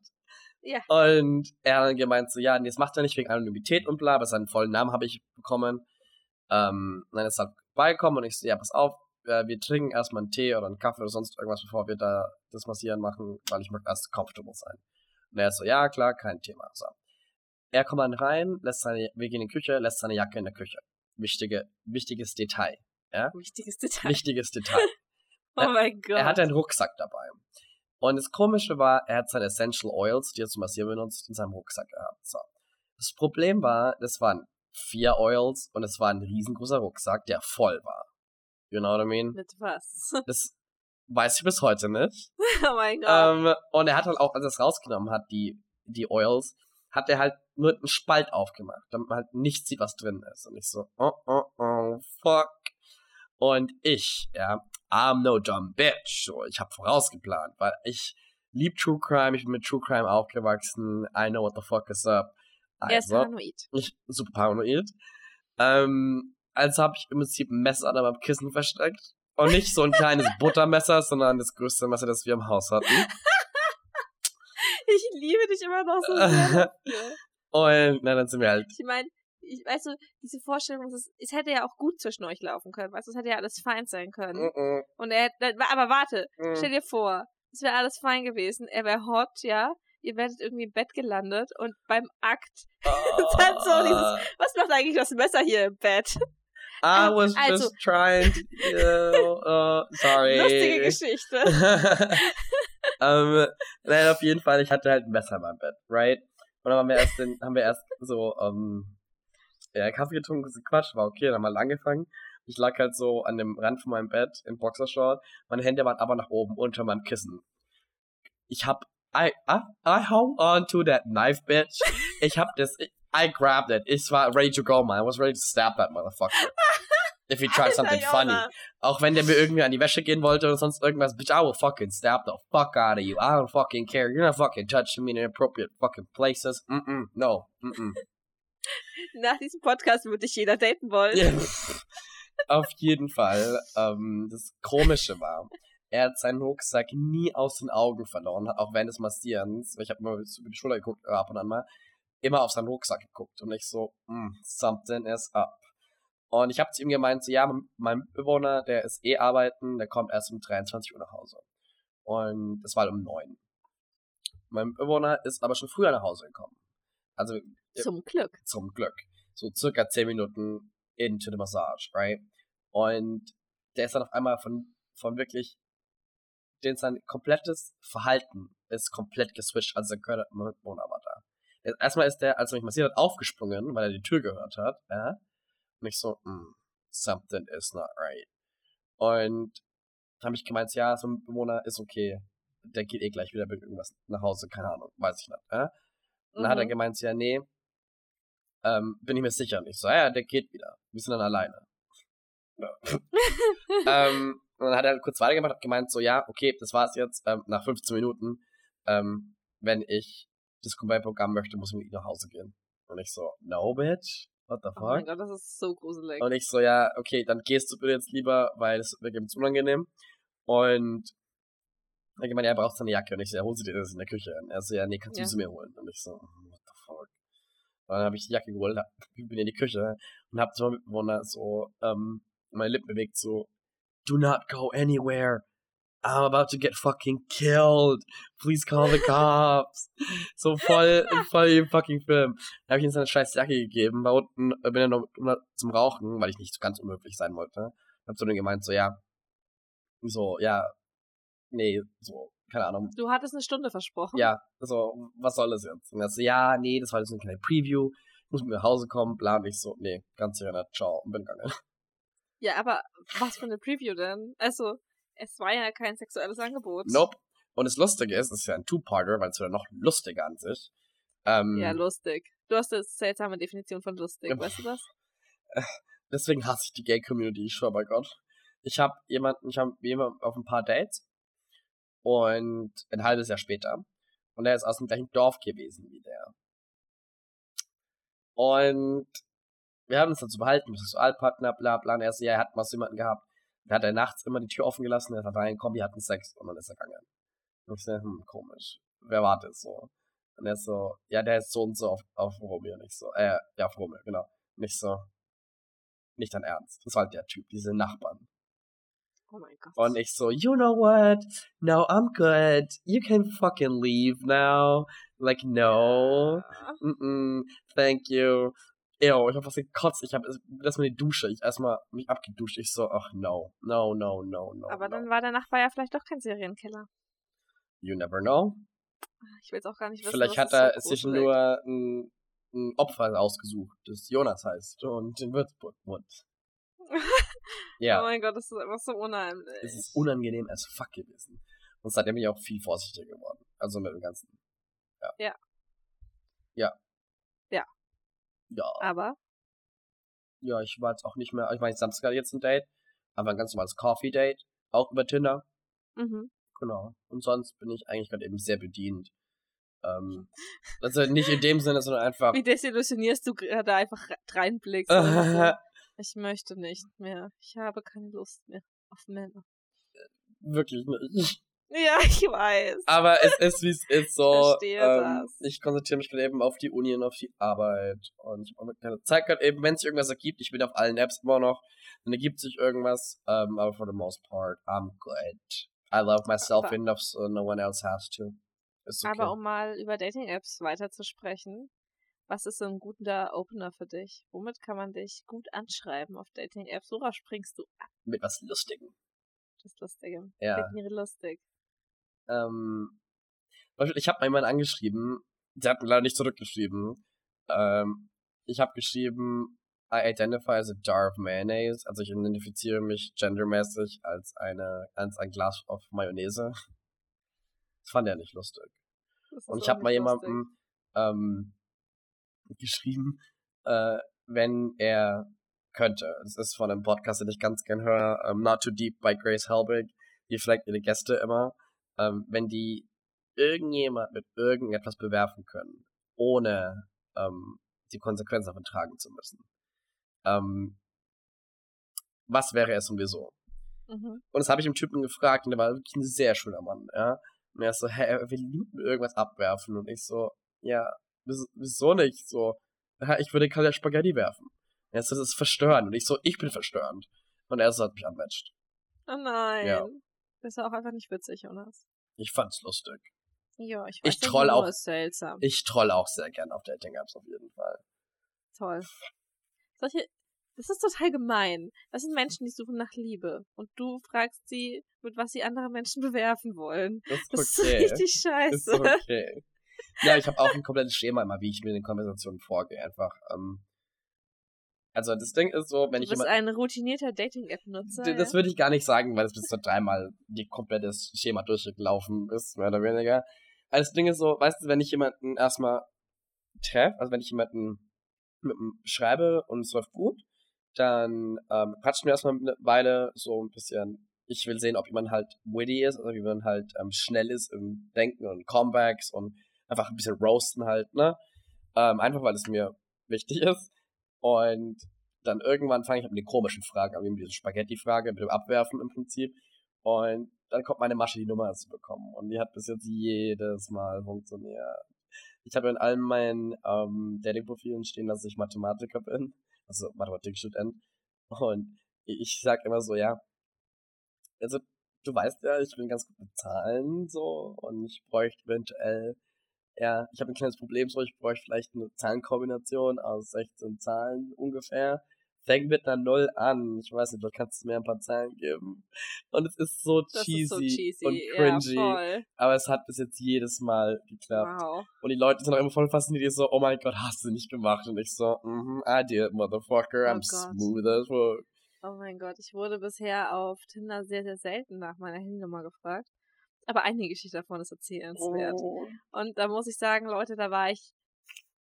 Ja. Und er hat dann gemeint so, ja, nee, das macht er nicht wegen Anonymität und bla, aber seinen vollen Namen habe ich bekommen. Ähm, dann ist er halt beigekommen und ich so, ja, pass auf, äh, wir trinken erstmal einen Tee oder einen Kaffee oder sonst irgendwas, bevor wir da das Massieren machen, weil ich möchte erst comfortable sein. Und er ist so, ja, klar, kein Thema. So. Er kommt dann rein, lässt seine, wir gehen in die Küche, lässt seine Jacke in der Küche. Wichtige, wichtiges Detail. Wichtiges Detail. Wichtiges Detail. Oh mein Gott. Er hatte einen Rucksack dabei. Und das Komische war, er hat seine Essential Oils, die er zum Massieren benutzt, in seinem Rucksack gehabt. So. Das Problem war, das waren vier Oils und es war ein riesengroßer Rucksack, der voll war. You know what I mean? Mit was? Das weiß ich bis heute nicht. oh mein Gott. Ähm, und er hat halt auch, als er es rausgenommen hat, die, die Oils, hat er halt nur einen Spalt aufgemacht, damit man halt nicht sieht, was drin ist. Und ich so, oh, oh, oh, fuck. Und ich, ja, I'm no dumb bitch. So, ich habe vorausgeplant, weil ich lieb True Crime, ich bin mit True Crime aufgewachsen, I know what the fuck is up. er ist Also, paranoid. ich super paranoid. Ähm, also habe ich im Prinzip ein Messer an meinem Kissen versteckt. Und nicht so ein kleines Buttermesser, sondern das größte Messer, das wir im Haus hatten. Ich liebe dich immer noch so sehr. Und na, dann sind wir halt. Ich meine, ich, weißt du, diese Vorstellung, es, es hätte ja auch gut zwischen euch laufen können, weißt du, es hätte ja alles fein sein können. Mm, Und er hätte, aber warte, mm, stell dir vor, es wäre alles fein gewesen, er wäre hot, ja, ihr werdet irgendwie im Bett gelandet und beim Akt, dann so dieses- was macht eigentlich das Messer hier im Bett? I was Also- just trying to. Uh, uh, sorry. Lustige Geschichte. ähm, nein, auf jeden Fall, ich hatte halt ein Messer in meinem Bett, right? Und dann haben wir erst, den, haben wir erst so, ähm, ja, Kaffee getrunken, Quatsch, war okay, dann haben wir halt angefangen. Ich lag halt so an dem Rand von meinem Bett in Boxershort, meine Hände waren aber nach oben unter meinem Kissen. Ich hab, I, I, I hold on to that knife, bitch. Ich hab das, I grabbed it. Ich war ready to go, man. I was ready to stab that motherfucker. If he tried something Alter, funny. Auch wenn der mir irgendwie an die Wäsche gehen wollte oder sonst irgendwas, bitch, I will fucking stab the fuck out of you. I don't fucking care. You're not fucking touching me in inappropriate fucking places. Mm-mm, no. Mm-mm. Nach diesem Podcast würde dich jeder daten wollen. Ja. Auf jeden Fall. Ähm, das Komische war, er hat seinen Rucksack nie aus den Augen verloren, auch während des Massierens. Ich habe immer über die Schulter geguckt, ab und an mal, immer auf seinen Rucksack geguckt und ich so, mm, something is up. Und ich habe zu ihm gemeint, so, ja, mein- Bewohner, der ist eh arbeiten, der kommt erst um 23 Uhr nach Hause. Und es war halt um 9. Mein Bewohner ist aber schon früher nach Hause gekommen. Also Zum Glück. zum Glück. So circa 10 Minuten into the Massage, right? Und der ist dann auf einmal von, von wirklich, den sein komplettes Verhalten ist komplett geswitcht, also der Mitbewohner war da. Erstmal ist der, als er mich massiert hat, aufgesprungen, weil er die Tür gehört hat, ja? Und ich so, mm, something is not right. Und dann habe ich gemeint, ja, so ein Bewohner ist okay. Der geht eh gleich wieder mit irgendwas nach Hause, keine Ahnung, weiß ich nicht, ja? Und dann hat er Mhm. gemeint, ja, nee, ähm, bin ich mir sicher. Und ich so, ja, der geht wieder. Wir sind dann alleine. Ja. ähm, und dann hat er kurz weitergemacht, hat gemeint, so, ja, okay, das war's jetzt, ähm, nach 15 Minuten, ähm, wenn ich das Combat-Programm möchte, muss ich mit ihm nach Hause gehen. Und ich so, no, bitch, what the Oh mein fuck? Gott, das ist so gruselig. Und ich so, ja, okay, dann gehst du bitte jetzt lieber, weil es wird ihm zu unangenehm. Und er gemeint, er braucht seine Jacke. Und ich so, ja, hol sie dir das in der Küche. Und er so, ja, nee, kannst du Ja. sie mir holen? Und ich so, what the fuck? Und dann habe ich die Jacke geholt, hab- bin in die Küche und hab zum Mitbewohner so, ähm, meine Lippen bewegt, so, do not go anywhere. I'm about to get fucking killed. Please call the cops. so voll, voll im fucking Film. Da habe ich ihm seine scheiß Jacke gegeben, war unten, äh, bin dann noch zum Rauchen, weil ich nicht ganz unhöflich sein wollte. Hab so dann gemeint, so, ja, so, ja, nee, so, keine Ahnung, Du hattest eine Stunde versprochen. ja, so, was soll das jetzt? Und er so, ja, nee, das war jetzt eine kleine Preview, ich muss mit nach Hause kommen, bla, und ich so, nee, ganz sicher nicht, ciao, und bin gegangen. Ja, aber was für eine Preview denn? Also, es war ja kein sexuelles Angebot. Nope. Und das Lustige ist, es ist ja ein Two-Parter, weil es wieder noch lustiger an sich. Ähm, Ja, lustig. Du hast eine seltsame Definition von lustig, Ja. weißt du das? deswegen hasse ich die Gay-Community, ich schwör bei Gott. Ich habe jemanden, ich habe jemanden auf ein paar Dates und ein halbes Jahr später und er ist aus dem gleichen Dorf gewesen wie der. Und wir haben uns dazu behalten, Sexualpartner, bla bla, und er so, ja, er hat mal so jemanden gehabt. Da hat er nachts immer die Tür offen gelassen, er hat reingekommen, die hatten Sex und dann ist er gegangen. Und ich so, hm, komisch. Wer war das so? Und er so, ja, der ist so und so auf, auf Romeo. Und ich so, äh, ja, auf Romeo, genau. Und ich so, nicht dein Ernst. Das war halt der Typ, diese Nachbarn. Oh mein Gott. Und ich so, you know what? No, I'm good. You can fucking leave now. Like, no. Ja. Mm-mm, thank you. Ew, ich hab was gekotzt. Ich hab erstmal in die Dusche. Ich erstmal mich abgeduscht. Ich so, ach no. No, no, no, no. Aber no. dann war der Nachbar ja vielleicht doch kein Serienkiller. You never know. Ich will jetzt auch gar nicht wissen. Vielleicht das hat er so sich nur ein, ein Opfer ausgesucht, das Jonas heißt und in Würzburg wohnt. Oh Ja, mein Gott, das ist einfach so unheimlich. es ist unangenehm as fuck gewesen. Und seitdem bin ich auch viel vorsichtiger geworden. Also mit dem Ganzen. Ja. Ja. Ja. Ja. Aber Ja, ich war jetzt auch nicht mehr, ich meine, Samstag hatte jetzt ein Date, aber ein ganz normales Coffee-Date, auch über Tinder. mhm. Genau. Und sonst bin ich eigentlich gerade eben sehr bedient. Ähm, also nicht in dem Sinne, sondern einfach. wie desillusionierst du gerade einfach reinblickst. oder so. ich möchte nicht mehr. Ich habe keine Lust mehr auf Männer. Wirklich nicht. Ja, ich weiß. Aber es ist, wie es ist, so. Verstehe ähm, das. Ich konzentriere mich gerade eben auf die Uni und auf die Arbeit. Und ich habe keine Zeit gerade eben, wenn es irgendwas ergibt. Ich bin auf allen Apps immer noch. Dann ergibt sich irgendwas. Ähm, aber for the most part, I'm good. I love myself Aber- enough so no one else has to. Okay. Aber um mal über Dating-Apps weiterzusprechen, was ist so ein guter Opener für dich? Womit kann man dich gut anschreiben auf Dating-Apps? Worauf springst du ab? Mit was Lustigem. Das Lustige. Ja. Lustig. Ähm, ich habe mal jemanden angeschrieben, der hat mir leider nicht zurückgeschrieben. Ähm, ich habe geschrieben, I identify as a jar of mayonnaise, also ich identifiziere mich gendermäßig als eine, als ein Glas auf Mayonnaise. Das fand er nicht lustig. Und ich habe mal jemandem ähm, geschrieben, äh, wenn er könnte. Das ist von einem Podcast, den ich ganz gern höre, ähm, Not Too Deep by Grace Helbig. Die fragt ihre Gäste immer, ähm, wenn die irgendjemand mit irgendetwas bewerfen können, ohne ähm, die Konsequenz davon tragen zu müssen. Ähm, was wäre es und wieso? Mhm. Und das habe ich dem Typen gefragt und der war wirklich ein sehr schöner Mann, ja. Und er ist so, hä, er will mir irgendwas abwerfen. Und ich so, ja, wieso- nicht? So, ich würde Kalle Spaghetti werfen. Und er ist so, das ist verstörend. Und ich so, ich bin verstörend. Und er so hat mich anmatcht. Oh nein. Ja. Das ist auch einfach nicht witzig, Jonas. Ich fand's lustig. Ja, ich Ich weiß nicht, troll auch- ist seltsam. Ich troll auch sehr gern auf Dating-Apps auf jeden Fall. Toll. Solche, das ist total gemein. Das sind Menschen, die suchen nach Liebe. Und du fragst sie, mit was sie andere Menschen bewerfen wollen. Das ist Das okay. ist richtig scheiße. ist okay. Ja, ich habe auch ein komplettes Schema immer, wie ich mit den Konversationen vorgehe. Einfach, ähm, also das Ding ist so, wenn Du ich bist jemand ein routinierter Dating-App-Nutzer. Das ja? würde ich gar nicht sagen, weil es bis zu dreimal die komplette Schema durchgelaufen ist, mehr oder weniger. Also das Ding ist so, weißt du, wenn ich jemanden erstmal treffe, also wenn ich jemanden mit schreibe und es läuft gut, dann ähm, quatschen wir erstmal eine Weile so ein bisschen. Ich will sehen, ob jemand halt witty ist, also wie man halt ähm, schnell ist im Denken und Comebacks und einfach ein bisschen roasten halt, ne? Ähm, einfach weil es mir wichtig ist. Und dann irgendwann fange ich halt mit den komischen Fragen an, mit dieser Spaghetti-Frage, mit dem Abwerfen im Prinzip. Und dann kommt meine Masche, die Nummer zu bekommen. Und die hat bis jetzt jedes Mal funktioniert. Ich habe in allen meinen ähm, Dating-Profilen stehen, dass ich Mathematiker bin, also Mathematikstudent. Und ich sag immer so, ja, also du weißt ja, ich bin ganz gut mit Zahlen so und ich bräuchte eventuell, ja, ich habe ein kleines Problem, so ich bräuchte vielleicht eine Zahlenkombination aus 16 Zahlen ungefähr. Fängt mit einer Null an. Ich weiß nicht, vielleicht kannst du mir ein paar Zahlen geben. Und es ist so cheesy, ist so cheesy. und Ja, cringy. voll. aber es hat bis jetzt jedes Mal geklappt. Wow. Und die Leute sind auch immer voll fasziniert, die so, oh mein Gott, hast du nicht gemacht? Und ich so, mhm, I did, motherfucker, Oh I'm Gott. smooth as fuck. Oh mein Gott, ich wurde bisher auf Tinder sehr, sehr selten nach meiner Handynummer gefragt. Aber eine Geschichte davon ist erzählenswert. Oh. Und da muss ich sagen, Leute, da war ich,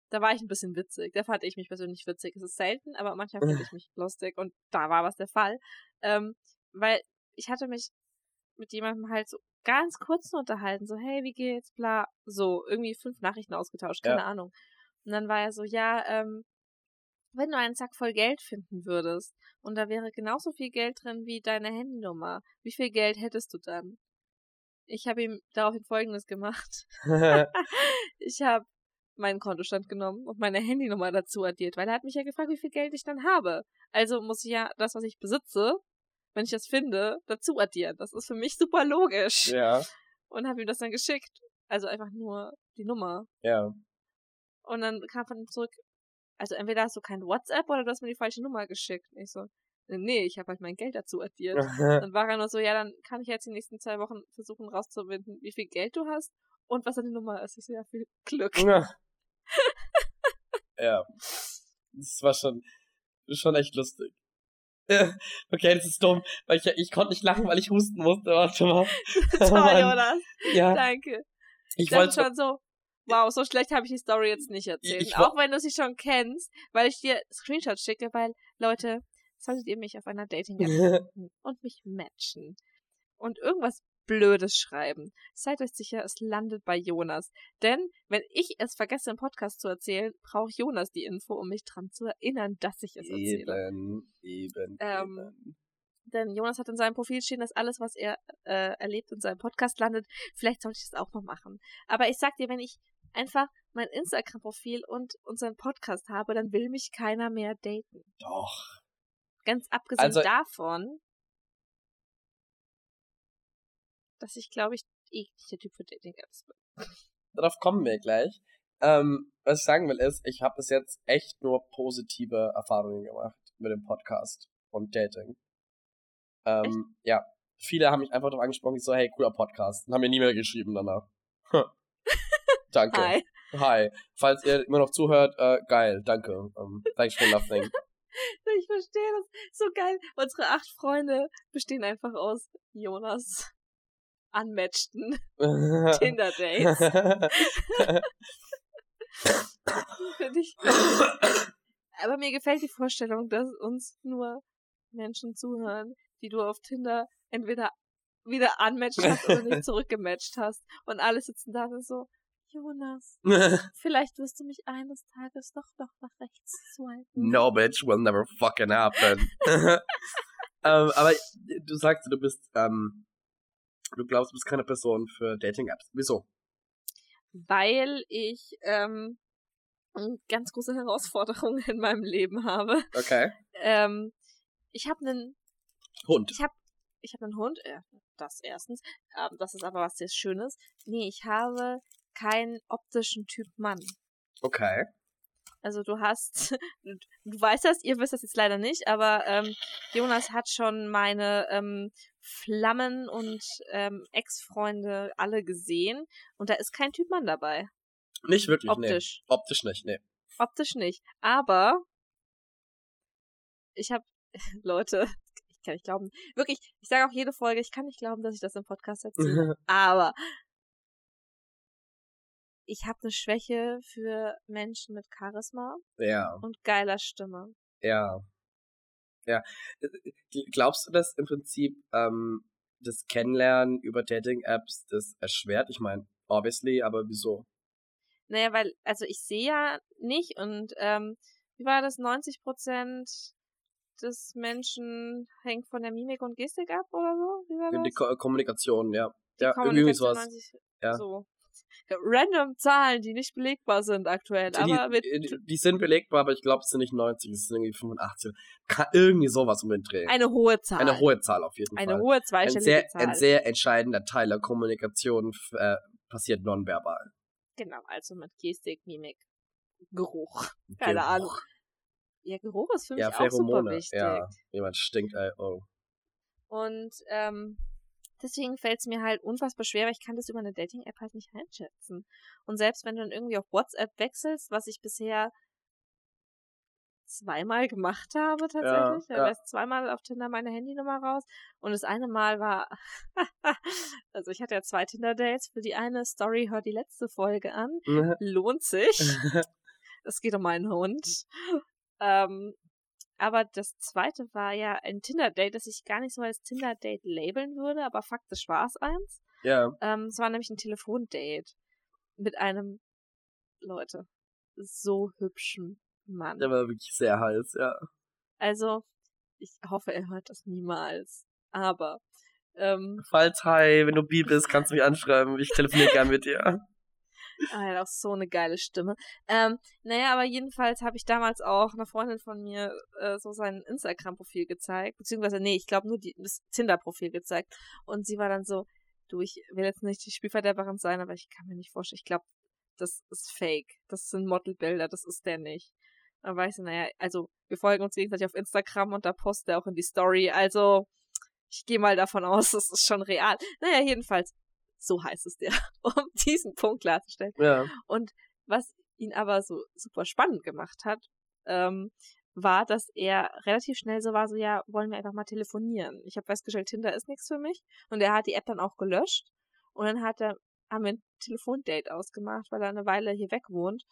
da war ich ein bisschen witzig. Da fand ich mich persönlich witzig. Es ist selten, aber manchmal finde ich mich lustig. Und da war was der Fall. Ähm, weil ich hatte mich mit jemandem halt so ganz kurz nur unterhalten. So, hey, wie geht's? Bla. So, irgendwie fünf Nachrichten ausgetauscht. Keine Ja. Ahnung. Und dann war er so, ja, ähm, wenn du einen Sack voll Geld finden würdest und da wäre genauso viel Geld drin wie deine Handynummer, wie viel Geld hättest du dann? Ich habe ihm daraufhin Folgendes gemacht. Ich habe meinen Kontostand genommen und meine Handynummer dazu addiert, weil er hat mich ja gefragt, wie viel Geld ich dann habe. Also muss ich ja das, was ich besitze, wenn ich das finde, dazu addieren. Das ist für mich super logisch. ja, Und habe ihm das dann geschickt. Also einfach nur die Nummer. ja. Und dann kam von ihm zurück, also entweder hast du kein WhatsApp oder du hast mir die falsche Nummer geschickt. Und ich so, nee, ich habe halt mein Geld dazu addiert. Dann war er nur so, ja, dann kann ich jetzt die nächsten zwei Wochen versuchen rauszufinden, wie viel Geld du hast und was deine Nummer ist. Ich so, ja, viel Glück. ja. Das war schon, schon echt lustig. Okay, das ist dumm, weil ich, ich konnte nicht lachen, weil ich husten musste. Warte mal. Toll, Mann. Jonas. Ja, Danke. ich Ich wollte schon so, wow, so schlecht habe ich die Story jetzt nicht erzählt. Ich Auch wenn du sie schon kennst, weil ich dir Screenshots schicke, weil, Leute, solltet ihr mich auf einer Dating-App finden und mich matchen und irgendwas Blödes schreiben, seid euch sicher, es landet bei Jonas. Denn wenn ich es vergesse im Podcast zu erzählen, braucht Jonas die Info, um mich dran zu erinnern, dass ich es erzähle. Eben, eben, Ähm, eben. Denn Jonas hat in seinem Profil stehen, dass alles, was er äh, erlebt, in seinem Podcast landet. Vielleicht sollte ich das auch mal machen. Aber ich sag dir, wenn ich einfach mein Instagram-Profil und unseren Podcast habe, dann will mich keiner mehr daten. Doch. Ganz abgesehen Also- davon, dass ich, glaube ich, eh nicht der Typ für Dating-Apps bin. Darauf kommen wir gleich. Ähm, was ich sagen will ist, ich habe bis jetzt echt nur positive Erfahrungen gemacht mit dem Podcast und Dating. Ähm, ja. Viele haben mich einfach darauf angesprochen, ich so, hey, cooler Podcast. Und haben mir nie mehr geschrieben danach. danke. Hi. Hi. Falls ihr immer noch zuhört, äh, geil, danke. Um, thanks for nothing. Ich verstehe das. So geil. Unsere acht Freunde bestehen einfach aus Jonas unmatchten Tinder-Dates. Finde ich. Aber mir gefällt die Vorstellung, dass uns nur Menschen zuhören, die du auf Tinder entweder wieder unmatcht hast oder nicht zurückgematcht hast. Und alle sitzen da und so, Jonas, vielleicht wirst du mich eines Tages doch noch nach rechts swipen. no, bitch, will never fucking happen. ähm, aber du sagst, du bist, ähm, du glaubst, du bist keine Person für Dating-Apps. Wieso? Weil ich ähm, eine ganz große Herausforderung in meinem Leben habe. Okay. Ähm, ich habe einen Hund. Ich habe ich hab einen Hund, äh, das erstens. Ähm, das ist aber was sehr Schönes. Nee, ich habe keinen optischen Typ Mann. Okay. Also du hast, du, weißt das, ihr wisst das jetzt leider nicht, aber ähm, Jonas hat schon meine ähm, Flammen und ähm, Ex-Freunde alle gesehen und da ist kein Typ Mann dabei. Nicht wirklich, nee. Optisch. Optisch nicht, nee. Optisch nicht. Aber ich habe, Leute, ich kann nicht glauben, wirklich, ich sage auch jede Folge, ich kann nicht glauben, dass ich das im Podcast erzähle. aber ich habe eine Schwäche für Menschen mit Charisma ja, und geiler Stimme. ja. Ja. Glaubst du, dass im Prinzip ähm, das Kennenlernen über Dating-Apps das erschwert? Ich meine, obviously, aber wieso? Naja, weil, also ich sehe ja nicht und ähm, wie war das? 90 Prozent des Menschen hängt von der Mimik und Gestik ab oder so? Wie war das? Die Ko Kommunikation, ja. Die ja, irgendwie Kommunikation sowas. 90, Ja. So. Random Zahlen, die nicht belegbar sind aktuell, aber die, mit, die, die sind belegbar, aber ich glaube, es sind nicht 90, es sind irgendwie 85. Ka- Irgendwie sowas um den Dreh. eine hohe Zahl. Eine hohe Zahl auf jeden eine Fall. hohe ein zweistellige sehr, Zahl. ein sehr entscheidender Teil der Kommunikation äh, passiert nonverbal. genau, also mit Gestik, Mimik, Geruch. Keine Ahnung. Geruch. Ja, Geruch ist für mich Ja, auch super wichtig. Ja, jemand stinkt, ey, oh. Und ähm, deswegen fällt es mir halt unfassbar schwer, weil ich kann das über eine Dating-App halt nicht einschätzen. Und selbst wenn du dann irgendwie auf WhatsApp wechselst, was ich bisher zweimal gemacht habe tatsächlich, Ja, ja, ja. zweimal auf Tinder meine Handynummer raus und das eine Mal war, also ich hatte ja zwei Tinder-Dates, für die eine Story hört die letzte Folge an, lohnt sich. Es geht um meinen Hund. Ähm, aber das zweite war ja ein Tinder-Date, das ich gar nicht so als Tinder-Date labeln würde, aber faktisch war es eins. ja, Ähm, es war nämlich ein Telefondate mit einem, Leute, so hübschen Mann. der war wirklich sehr heiß, ja. Also, ich hoffe, er hört das niemals. Aber, ähm, Falls, hi, wenn du bi bist, kannst du mich anschreiben. Ich telefoniere gern mit dir. Ah, er hat auch so eine geile Stimme. Ähm, naja, aber jedenfalls habe ich damals auch einer Freundin von mir äh, so sein Instagram-Profil gezeigt. Beziehungsweise, nee, ich glaube nur die, das Tinder-Profil gezeigt. Und sie war dann so, du, ich will jetzt nicht die Spielverderberin sein, aber ich kann mir nicht vorstellen. Ich glaube, das ist fake. Das sind Modelbilder, das ist der nicht. Dann war ich naja, also wir folgen uns gegenseitig auf Instagram und da postet er auch in die Story. Also, ich gehe mal davon aus, das ist schon real. Naja, jedenfalls, so heißt es dir, um diesen Punkt klarzustellen. Ja. Und was ihn aber so super spannend gemacht hat, ähm, war, dass er relativ schnell so war, so ja, wollen wir einfach mal telefonieren. Ich habe festgestellt, Tinder ist nichts für mich. Und er hat die App dann auch gelöscht. Und dann hat er, haben wir ein Telefondate ausgemacht, weil er eine Weile hier weg wohnt.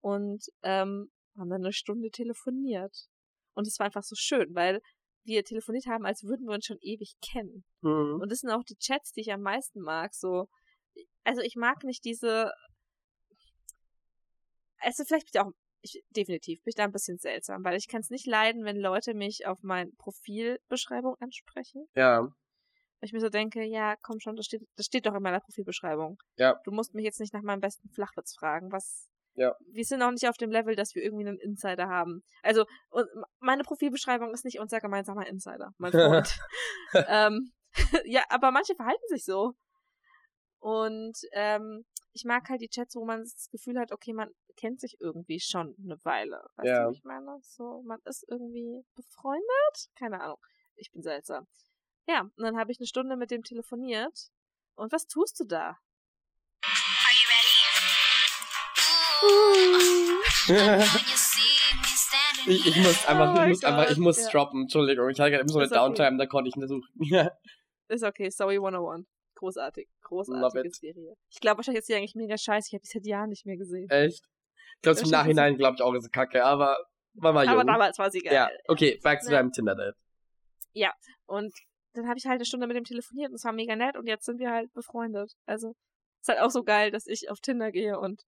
Und ähm, haben dann eine Stunde telefoniert. Und es war einfach so schön, weil wir telefoniert haben, als würden wir uns schon ewig kennen. Mhm. Und das sind auch die Chats, die ich am meisten mag. So, also ich mag nicht diese. Also vielleicht bin ich auch, ich definitiv bin ich da ein bisschen seltsam, weil ich kann es nicht leiden, wenn Leute mich auf meine Profilbeschreibung ansprechen. Ja. Weil ich mir so denke, ja, komm schon, das steht, das steht doch in meiner Profilbeschreibung. Ja. Du musst mich jetzt nicht nach meinem besten Flachwitz fragen, was. Ja. Wir sind noch nicht auf dem Level, dass wir irgendwie einen Insider haben. Also, meine Profilbeschreibung ist nicht unser gemeinsamer Insider, mein Freund. ähm, ja, aber manche verhalten sich so. Und ähm, ich mag halt die Chats, wo man das Gefühl hat, okay, man kennt sich irgendwie schon eine Weile. Weißt Ja. du, wie ich meine? So, man ist irgendwie befreundet? Keine Ahnung. Ich bin seltsam. Ja, und dann habe ich eine Stunde mit dem telefoniert. Und was tust du da? Ich, ich muss einfach, Oh ich muss einfach, ich muss ja. droppen. Entschuldigung, ich hatte gerade eben so eine okay. Downtime, da konnte ich nicht suchen. Ja. Ist okay, Sorry 101. Großartig. Großartige. Serie. Ich glaube wahrscheinlich ist die eigentlich mega scheiße. Ich habe die seit Jahren nicht mehr gesehen. Echt? Ich glaube, Ja, im Nachhinein glaube ich auch, ist kacke, aber war mal Aber jung. damals war sie geil. ja, okay, back to Ja. deinem Tinder-Date. Und dann habe ich halt eine Stunde mit dem telefoniert und es war mega nett und jetzt sind wir halt befreundet. Also ist halt auch so geil, dass ich auf Tinder gehe und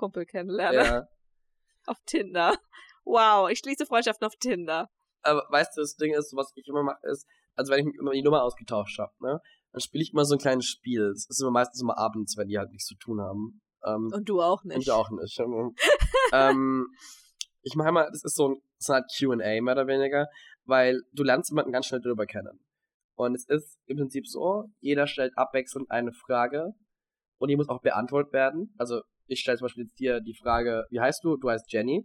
Kumpel kennenlerne. Ja. Auf Tinder. Wow, ich schließe Freundschaften auf Tinder. Aber weißt du, das Ding ist, was ich immer mache, ist, also wenn ich immer die Nummer ausgetauscht habe, ne, dann spiele ich immer so ein kleines Spiel. Das ist immer meistens immer abends, wenn die halt nichts zu tun haben. Ähm, Und du auch und nicht. ich auch nicht. ähm, ich mache immer, das ist so ein, so eine Art Q&A mehr oder weniger, weil du lernst jemanden ganz schnell drüber kennen. Und es ist im Prinzip so, jeder stellt abwechselnd eine Frage und die muss auch beantwortet werden. Also ich stelle zum Beispiel jetzt dir die Frage, wie heißt du? Du heißt Jenny.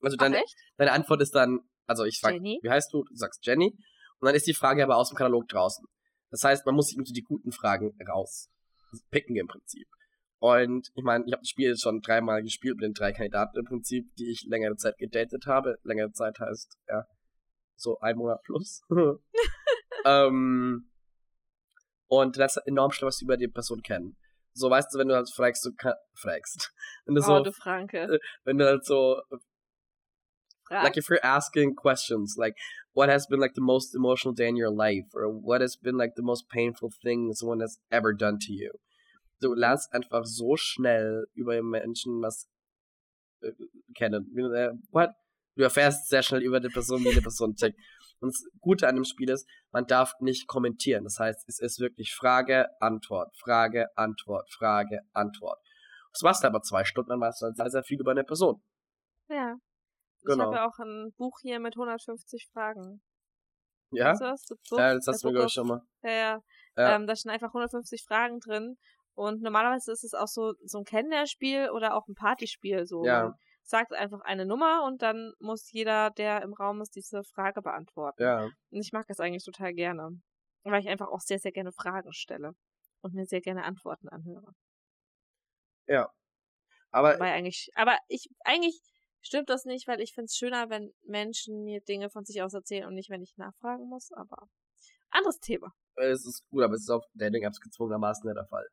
Also deine, deine Antwort ist dann, also ich Jenny? wie heißt du? Du sagst Jenny. Und dann ist die Frage aber aus dem Katalog draußen. Das heißt, man muss sich die guten Fragen raus picken im Prinzip. Und ich meine, ich habe das Spiel jetzt schon dreimal gespielt mit den drei Kandidaten im Prinzip, die ich längere Zeit gedatet habe. Längere Zeit heißt, ja, so ein Monat plus. ähm, und das ist enorm schlimm, was sie über die Person kennen. So, weißt du, wenn du halt fragst, du kann, fragst. Wenn du Oh, so, du Franke. wenn du halt so Frag. like if you're asking questions like what has been like the most emotional day in your life or what has been like the most painful thing someone has ever done to you du lernst einfach so schnell über Menschen was äh, kennen äh, what du erfährst sehr schnell über die Person wie die Person tickt und das Gute an dem Spiel ist man darf nicht kommentieren das heißt es ist wirklich Frage Antwort Frage Antwort Frage Antwort das machst du aber zwei Stunden dann weißt du halt sehr sehr viel über eine Person Ja. Ich Genau. habe ja auch ein Buch hier mit 150 Fragen. ja Weißt du das? Das Buch, ja das hast du mir glaube ich schon mal Ja, ja. Ja. Ähm, da stehen einfach 150 Fragen drin. Und normalerweise ist es auch so, so ein Kennenlernspiel oder auch ein Partyspiel. So. Ja. Sagt einfach eine Nummer und dann muss jeder, der im Raum ist, diese Frage beantworten. Ja, Und ich mag das eigentlich total gerne. Weil ich einfach auch sehr, sehr gerne Fragen stelle. Und mir sehr gerne Antworten anhöre. aber Weil eigentlich, aber ich, eigentlich stimmt das nicht, weil ich finde es schöner, wenn Menschen mir Dinge von sich aus erzählen und nicht, wenn ich nachfragen muss, aber anderes Thema. es ist gut, aber es ist auf Dating-Apps gezwungenermaßen nicht der Fall.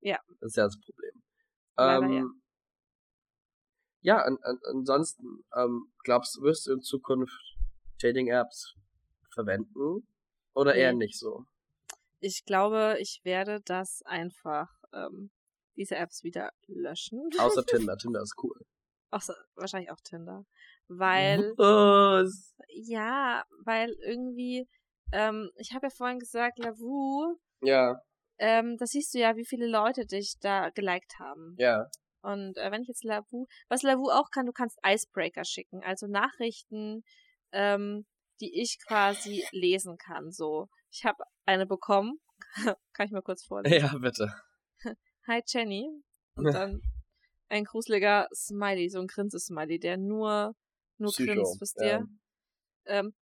Ja. Das ist ja das Problem. Leider ähm, ja, an, an, ansonsten, ähm, glaubst du, wirst du in Zukunft Dating-Apps verwenden? Oder eher Nee. nicht so? Ich glaube, ich werde das einfach, ähm, diese Apps wieder löschen. Außer Tinder. Tinder ist cool. Außer, wahrscheinlich auch Tinder. Weil, Was? ja, weil irgendwie, ähm, ich habe ja vorhin gesagt, Lavu, Ja, ähm, da siehst du ja, wie viele Leute dich da geliked haben. ja. Und äh, wenn ich jetzt Lavu, was Lavu auch kann, du kannst Icebreaker schicken, also Nachrichten, ähm, die ich quasi lesen kann. So, ich habe eine bekommen, kann ich mal kurz vorlesen. Ja, bitte. Hi Jenny und dann ein gruseliger Smiley, so ein Grinse-Smiley, der nur nur Psycho, grinst, wisst ja. ihr? Ähm,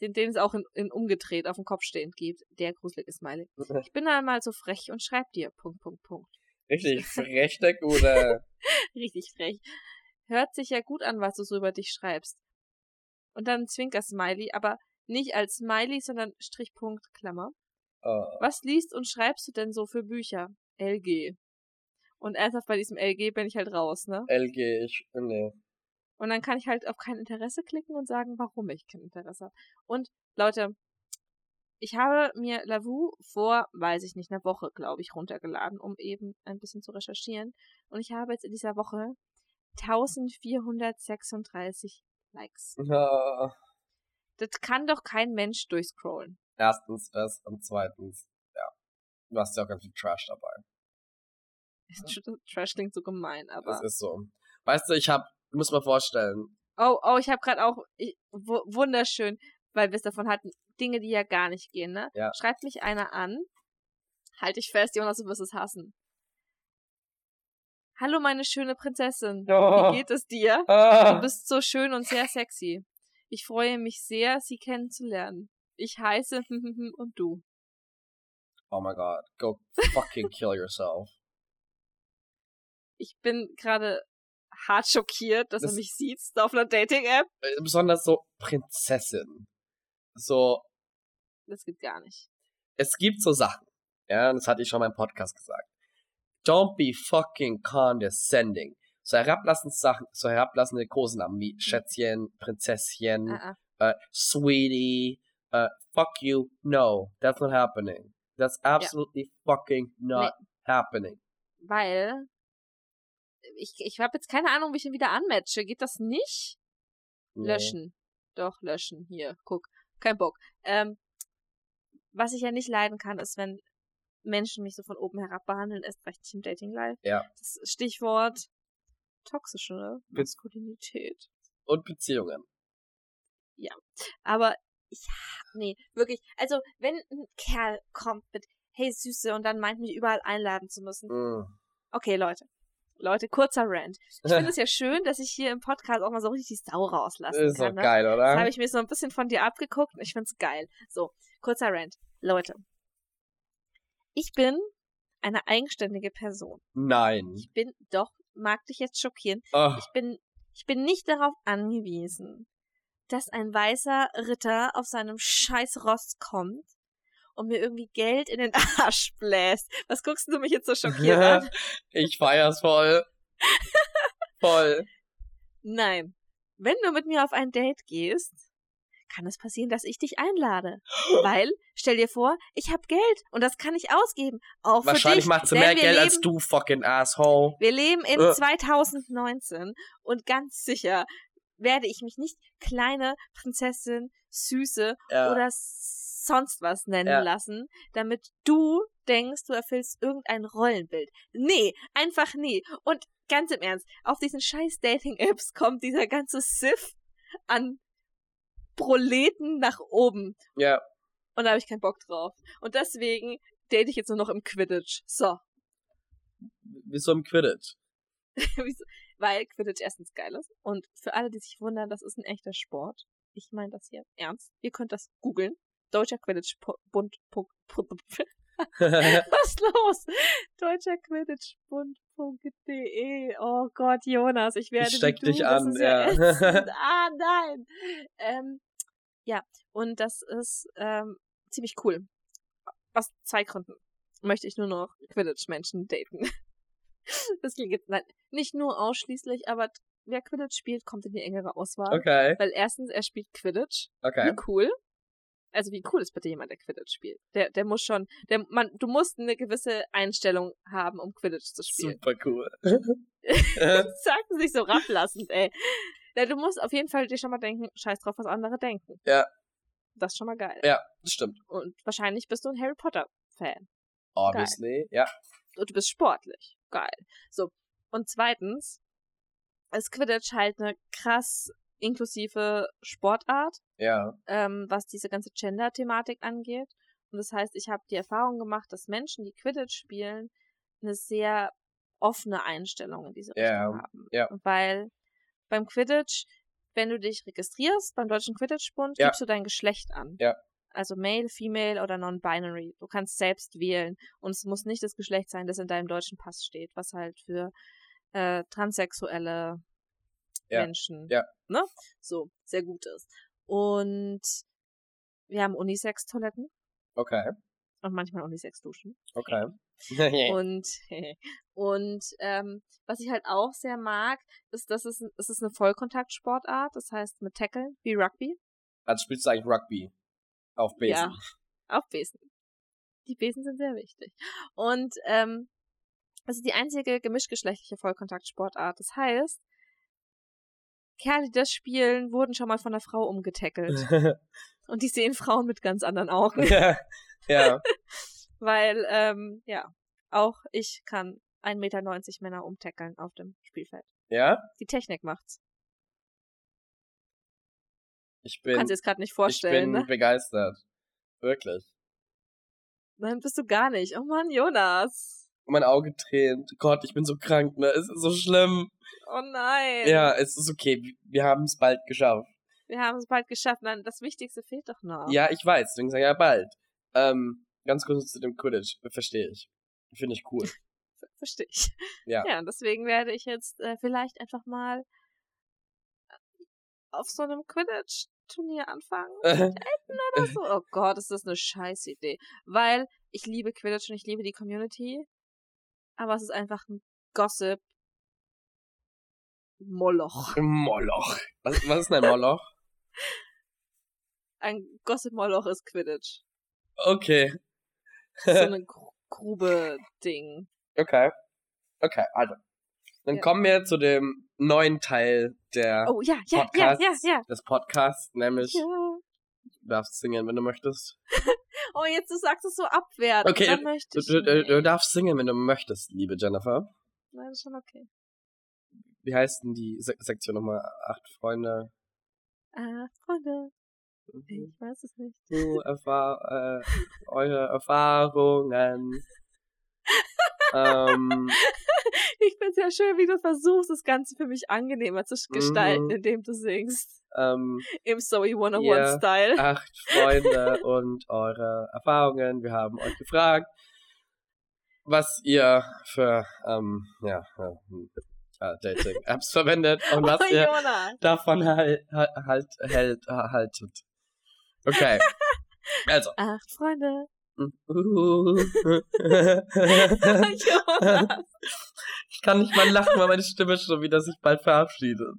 den, den es auch in, in umgedreht auf dem Kopf stehend gibt, der gruselige Smiley. Ich bin einmal so frech und schreib dir Punkt Punkt Punkt. Richtig frech, der Gute. Richtig frech. Hört sich ja gut an, was du so über dich schreibst. Und dann Zwinker-Smiley, aber nicht als Smiley, sondern Strichpunkt, Klammer. Oh. Was liest und schreibst du denn so für Bücher? LG. Und ernsthaft bei diesem LG bin ich halt raus, ne? LG, ich, nee. Und dann kann ich halt auf kein Interesse klicken und sagen, warum ich kein Interesse habe. Und Leute, ich habe mir Lavu vor, weiß ich nicht, einer Woche, glaube ich, runtergeladen, um eben ein bisschen zu recherchieren. Und ich habe jetzt in dieser Woche 1436 Likes. Ja. Das kann doch kein Mensch durchscrollen. Erstens das und zweitens, ja. Du hast ja auch ganz viel Trash dabei. Trash klingt so gemein, aber. Das ist so. Weißt du, ich hab, du musst mal vorstellen. Oh, oh, ich habe gerade auch ich, wunderschön, weil wir es davon hatten, Dinge, die ja gar nicht gehen, ne? Ja. Schreibt mich einer an. Halt dich fest, Jonas, du wirst es hassen. Hallo, meine schöne Prinzessin. Oh. Wie geht es dir? Ah. Du bist so schön und sehr sexy. Ich freue mich sehr, Sie kennenzulernen. Ich heiße und du. Oh my god. Go fucking kill yourself. Ich bin gerade hart schockiert, dass Das- er mich sieht auf einer Dating-App. Äh, Besonders so Prinzessin. So, Das geht gar nicht. es gibt so Sachen. Ja, das hatte ich schon mal im Podcast gesagt. Don't be fucking condescending. So herablassende Sachen, so herablassende Kosenamen wie Schätzchen, Prinzesschen, Ah, ah. uh, sweetie, uh, fuck you. No, that's not happening. That's absolutely fucking not happening. Weil ich, ich habe jetzt keine Ahnung, wie ich ihn wieder anmatche. Geht das nicht? Nee. Löschen. Doch, löschen. Hier, guck. Kein Bock. Ähm, was ich ja nicht leiden kann, ist, wenn Menschen mich so von oben herab behandeln, erst recht nicht im Dating Life. Ja. Das Stichwort toxische ne? Maskulinität. Und Beziehungen. Aber ich, nee, wirklich. Also, wenn ein Kerl kommt mit, hey Süße, und dann meint, mich überall einladen zu müssen. Mm. Okay, Leute. Leute, kurzer Rant. Ich finde es ja schön, dass ich hier im Podcast auch mal so richtig die Sau rauslassen ist doch kann. Ne? geil, Das oder? habe ich mir so ein bisschen von dir abgeguckt und ich find's geil. So, kurzer Rant. Leute. Ich bin eine eigenständige Person. Nein. Ich bin, doch, mag dich jetzt schockieren, Oh, ich bin, ich bin nicht darauf angewiesen, dass ein weißer Ritter auf seinem scheiß Ross kommt und mir irgendwie Geld in den Arsch bläst. Was guckst du mich jetzt so schockiert an? ich feier's voll. voll. Nein. Wenn du mit mir auf ein Date gehst, kann es passieren, dass ich dich einlade. Weil, stell dir vor, ich habe Geld und das kann ich ausgeben. Auch für Wahrscheinlich dich. macht sie mehr Geld leben, als du, fucking asshole. Wir leben in Äh. 2019 und ganz sicher werde ich mich nicht kleine Prinzessin, Süße Ja. oder sonst was nennen Ja. lassen, damit du denkst, du erfüllst irgendein Rollenbild. Nee, einfach nie. Und ganz im Ernst, auf diesen scheiß Dating-Apps kommt dieser ganze Siff an Proleten nach oben. ja. Und da habe ich keinen Bock drauf. Und deswegen date ich jetzt nur noch im Quidditch. So. Wieso im Quidditch? Weil Quidditch erstens geil ist. Und für alle, die sich wundern, das ist ein echter Sport. Ich meine das hier ernst. Ihr könnt das googeln. Deutscher Quidditch Bund. Was ist los? Deutscher Quidditch Bund.de. Oh Gott, Jonas, ich werde Ich steck du, dich das an, ja. ätzend. ah, nein. Ähm, ja, und das ist ähm, ziemlich cool. Aus zwei Gründen möchte ich nur noch Quidditch-Menschen daten. Das jetzt, nein, nicht nur ausschließlich, aber wer Quidditch spielt, kommt in die engere Auswahl. Okay, Weil erstens, er spielt Quidditch. okay. Wie cool. Also wie cool ist bitte jemand, der Quidditch spielt? Der, der muss schon, der, man, du musst eine gewisse Einstellung haben, um Quidditch zu spielen. Super cool. Sagt es nicht so rablassend, ey. Ja, du musst auf jeden Fall dir schon mal denken, scheiß drauf, was andere denken. Ja. Das ist schon mal geil. ja, das stimmt. Und wahrscheinlich bist du ein Harry Potter-Fan. Obviously, ja. Und du bist sportlich. Geil. So. Und zweitens ist Quidditch halt eine krass inklusive Sportart, Ja, ähm, was diese ganze Gender-Thematik angeht. Und das heißt, ich habe die Erfahrung gemacht, dass Menschen, die Quidditch spielen, eine sehr offene Einstellung in diese Ja, Richtung haben. ja. Weil beim Quidditch, wenn du dich registrierst beim Deutschen Quidditch-Bund, Ja. gibst du dein Geschlecht an. Also Male, Female oder Non-Binary. Du kannst selbst wählen. Und es muss nicht das Geschlecht sein, das in deinem deutschen Pass steht, was halt für äh, transsexuelle. Menschen Ja. ne? so sehr gut ist. Und wir haben Unisex-Toiletten okay, und manchmal Unisex-Duschen. okay. Und, und ähm, was ich halt auch sehr mag, ist, dass es, es ist eine Vollkontaktsportart, das heißt mit Tackeln, wie Rugby, Also spielst du eigentlich Rugby auf Besen. Ja. auf Besen. Die Besen sind sehr wichtig. Und ähm, es ist die einzige gemischtgeschlechtliche Vollkontaktsportart. Das heißt, Kerle, die das spielen, wurden schon mal von einer Frau umgetackelt. Und die sehen Frauen mit ganz anderen Augen. ja. ja. Weil, ähm, ja, auch ich kann 1,90 Meter Männer umtackeln auf dem Spielfeld. Ja? Die Technik macht's. Ich Du bin, kannst dir das gerade nicht ich vorstellen, bin ne? begeistert. Wirklich. Nein, bist du gar nicht. Oh Mann, Jonas. Mein Auge tränt. Gott, ich bin so krank, ne? Es ist so schlimm. Oh nein. Ja, es ist okay. Wir haben es bald geschafft. Wir haben es bald geschafft. Nein, das Wichtigste fehlt doch noch. Ja, ich weiß, deswegen sage ich ja bald. Ähm, ganz kurz zu dem Quidditch. Verstehe ich. Finde ich cool. Verstehe ich. Ja. Ja, und deswegen werde ich jetzt äh, vielleicht einfach mal auf so einem Quidditch-Turnier anfangen. oder so. Oh Gott, ist das eine scheiß Idee. Weil ich liebe Quidditch und ich liebe die Community. Aber es ist einfach ein Gossip. Moloch. Moloch. Was, was ist denn ein Moloch? Ein Gossip-Moloch ist Quidditch. Okay. So eine Gru- Grube-Ding. Okay. Okay, also. Dann Ja. kommen wir zu dem neuen Teil der, Oh ja, ja, ja, ja, Podcasts. ja. des Podcasts, nämlich ja. Du darfst singen, wenn du möchtest. Oh, jetzt du sagst es so abwertend. Okay, Du, du, du, du darfst singen, wenn du möchtest, liebe Jennifer. Nein, ist schon okay. Wie heißt denn die Se Sektion nochmal? Acht Freunde. Ah, Freunde, ich weiß es nicht. Du erfahr äh, eure Erfahrungen. ähm, Ich find's ja schön, wie du versuchst, das Ganze für mich angenehmer zu gestalten, Mhm. indem du singst. ähm, Im Zoe Ja. 101-Style. acht Freunde und eure Erfahrungen. Wir haben euch gefragt, was ihr für ähm, ja, äh, Dating-Apps verwendet und was oh, ihr davon halt, halt, hält, haltet. Okay. Also. Acht Freunde. Ich kann nicht mal lachen, weil meine Stimme schon wieder sich bald verabschiedet.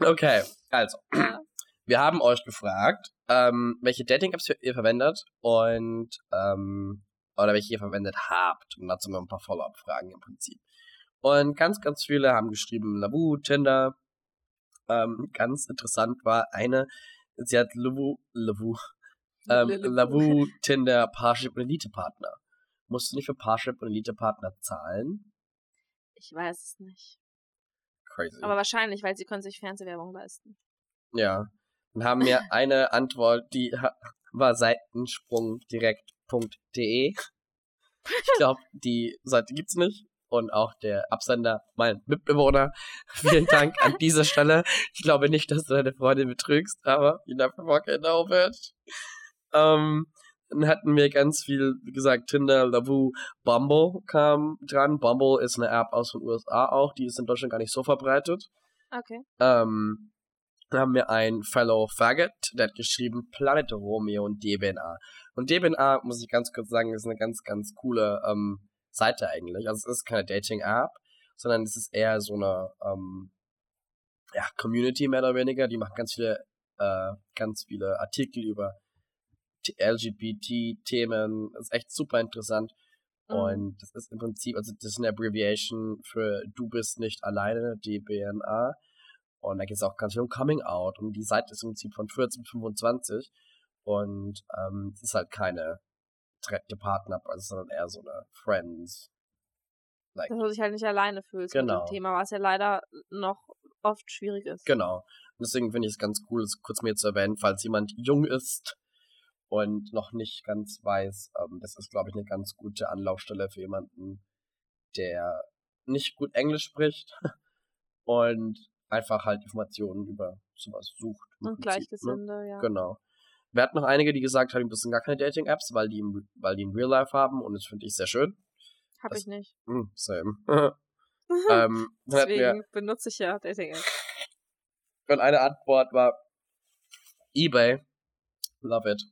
Oh. Okay, also. Ja. Wir haben euch gefragt, ähm, welche Dating-Apps ihr verwendet und ähm, oder welche ihr verwendet habt. Und dazu noch ein paar Follow-up-Fragen im Prinzip. Und ganz, ganz viele haben geschrieben Lavu, Tinder. Ähm, ganz interessant war eine, sie hat Lavu, Lavu, ähm, Lavu. Tinder, Parship und Elite-Partner. Musst du nicht für Parship und Elite-Partner zahlen? Ich weiß es nicht. Crazy. Aber wahrscheinlich, weil sie können sich Fernsehwerbung leisten. Ja. Und haben mir eine Antwort, die war seitensprungdirekt.de. Ich glaube, die Seite gibt's nicht. Und auch der Absender, mein Mitbewohner. Vielen Dank an dieser Stelle. Ich glaube nicht, dass du deine Freundin betrügst, aber you never fucking know, bitch. Ähm, dann hatten wir ganz viel, wie gesagt, Tinder, Lavu, Bumble kam dran. Bumble ist eine App aus den USA auch, die ist in Deutschland gar nicht so verbreitet. Okay. Ähm, dann haben wir ein Fellow Faggot, der hat geschrieben Planet Romeo und DBNA. Und DBNA, muss ich ganz kurz sagen, ist eine ganz, ganz coole ähm, Seite eigentlich. Also es ist keine Dating-App, sondern es ist eher so eine ähm, ja, Community mehr oder weniger. Die macht ganz viele, äh, ganz viele Artikel über LGBT-Themen. Ist echt super interessant. Mhm. Und das ist im Prinzip, also das ist eine Abbreviation für Du bist nicht alleine, DBNA. Und da geht es auch ganz viel um Coming Out. Und die Seite ist im Prinzip von 14 bis 25. Und ähm, es ist halt keine direkte Partner, also sondern eher so eine Friends. Like, Dass du dich halt nicht alleine fühlst mit Genau. dem Thema, was ja leider noch oft schwierig ist. genau. Und deswegen finde ich es ganz cool, es kurz mir zu erwähnen, falls jemand jung ist und noch nicht ganz weiß. Ähm, das ist, glaube ich, eine ganz gute Anlaufstelle für jemanden, der nicht gut Englisch spricht und einfach halt Informationen über sowas sucht. Und ne? Gleichgesinnte, ja. Genau. Wir hatten noch einige, die gesagt haben, die benutzen gar keine Dating-Apps, weil die, im, weil die in Real Life haben und das finde ich sehr schön. Hab das- ich nicht. Hm, same. ähm, hatten wir, Deswegen benutze ich ja Dating App. und eine Antwort war eBay. Love it.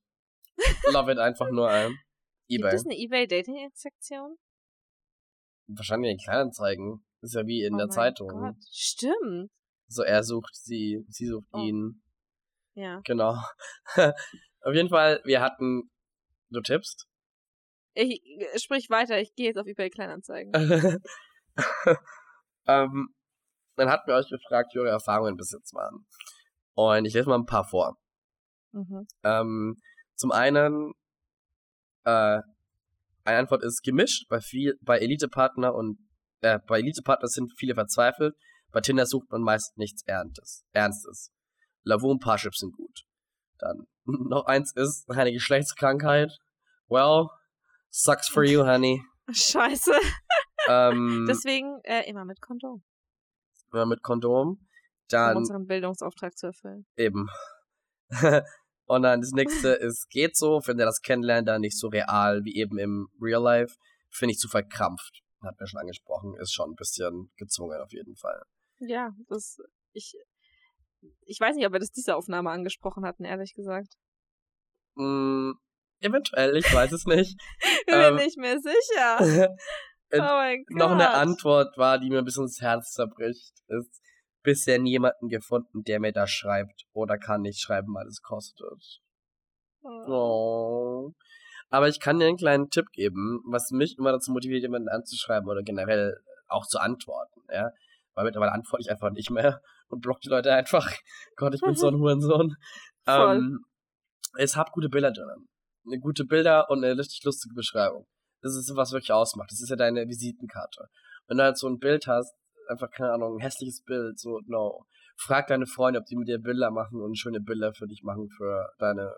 Love it einfach nur ein. Gibt eBay. es eine eBay Dating Sektion? Wahrscheinlich in Kleinanzeigen. Ist ja wie in oh der Zeitung. Gott. Stimmt. So, er sucht sie, sie sucht Oh. ihn. Ja. Genau. Auf jeden Fall, wir hatten, du tippst? Ich sprich weiter, ich gehe jetzt auf eBay Kleinanzeigen. ähm, dann hatten wir euch gefragt, wie eure Erfahrungen bis jetzt waren. Und ich lese mal ein paar vor. Mhm. Ähm, zum einen, äh, eine Antwort ist gemischt. Bei viel, bei Elite-Partner und äh, bei Elite-Partner sind viele verzweifelt. Bei Tinder sucht man meist nichts Ernstes. Ernstes. Lavu und Parships sind gut. Dann noch eins ist eine Geschlechtskrankheit. Well, sucks for you, honey. Scheiße. Ähm, Deswegen äh, immer mit Kondom, ja, mit Kondom. um Dann unseren Bildungsauftrag zu erfüllen. eben. und dann das nächste ist geht so, finde das Kennenlernen dann nicht so real wie eben im Real Life. Finde ich zu verkrampft. Hat mir schon angesprochen, ist schon ein bisschen gezwungen auf jeden Fall. Ja, das ich ich weiß nicht, ob wir das diese Aufnahme angesprochen hatten, ehrlich gesagt. Mm, eventuell, ich weiß es nicht. Bin Ähm, mir nicht mehr sicher. Oh mein Gott. Noch eine Antwort war, die mir ein bisschen das Herz zerbricht, ist bisher niemanden gefunden, der mir das schreibt oder kann nicht schreiben, weil es kostet. Oh. Aber ich kann dir einen kleinen Tipp geben, was mich immer dazu motiviert, jemanden anzuschreiben oder generell auch zu antworten, ja. Weil mittlerweile antworte ich einfach nicht mehr und block die Leute einfach. Gott, ich bin so ein Hurensohn. Voll. Ähm, es hat gute Bilder drin. Eine gute Bilder und eine richtig lustige Beschreibung. Das ist, was wirklich ausmacht. Das ist ja deine Visitenkarte. Wenn du halt so ein Bild hast, einfach, keine Ahnung, ein hässliches Bild, so, no. Frag deine Freunde, ob die mit dir Bilder machen und schöne Bilder für dich machen für deine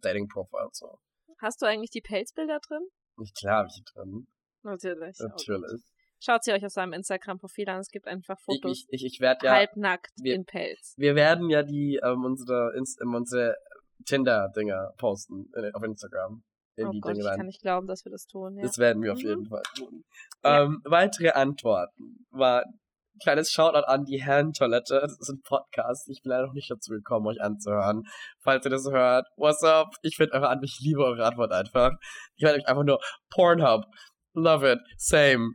Dating-Profile, so. Hast du eigentlich die Pelzbilder drin? Nicht klar hab ich die drin. Natürlich. Oh Natürlich. Schaut sie euch auf seinem Instagram-Profil an. Es gibt einfach Fotos ich, ich, ich werde ja, halbnackt wir- in Pelz. wir werden ja die, ähm, unsere, Inst ähm, unsere Tinder-Dinger posten auf Instagram. In Oh die Gott, Dinge ich rein. kann nicht glauben, dass wir das tun. Ja. Das werden wir auf Mhm. jeden Fall tun. Ja. Ähm, weitere Antworten waren kleines Shoutout an die Herrentoilette. Das ist ein Podcast. Ich bin leider noch nicht dazu gekommen, euch anzuhören. Falls ihr das hört, what's up? Ich finde eure Antwort, ich liebe eure Antwort einfach. Ich werde euch einfach nur Pornhub. Love it. Same.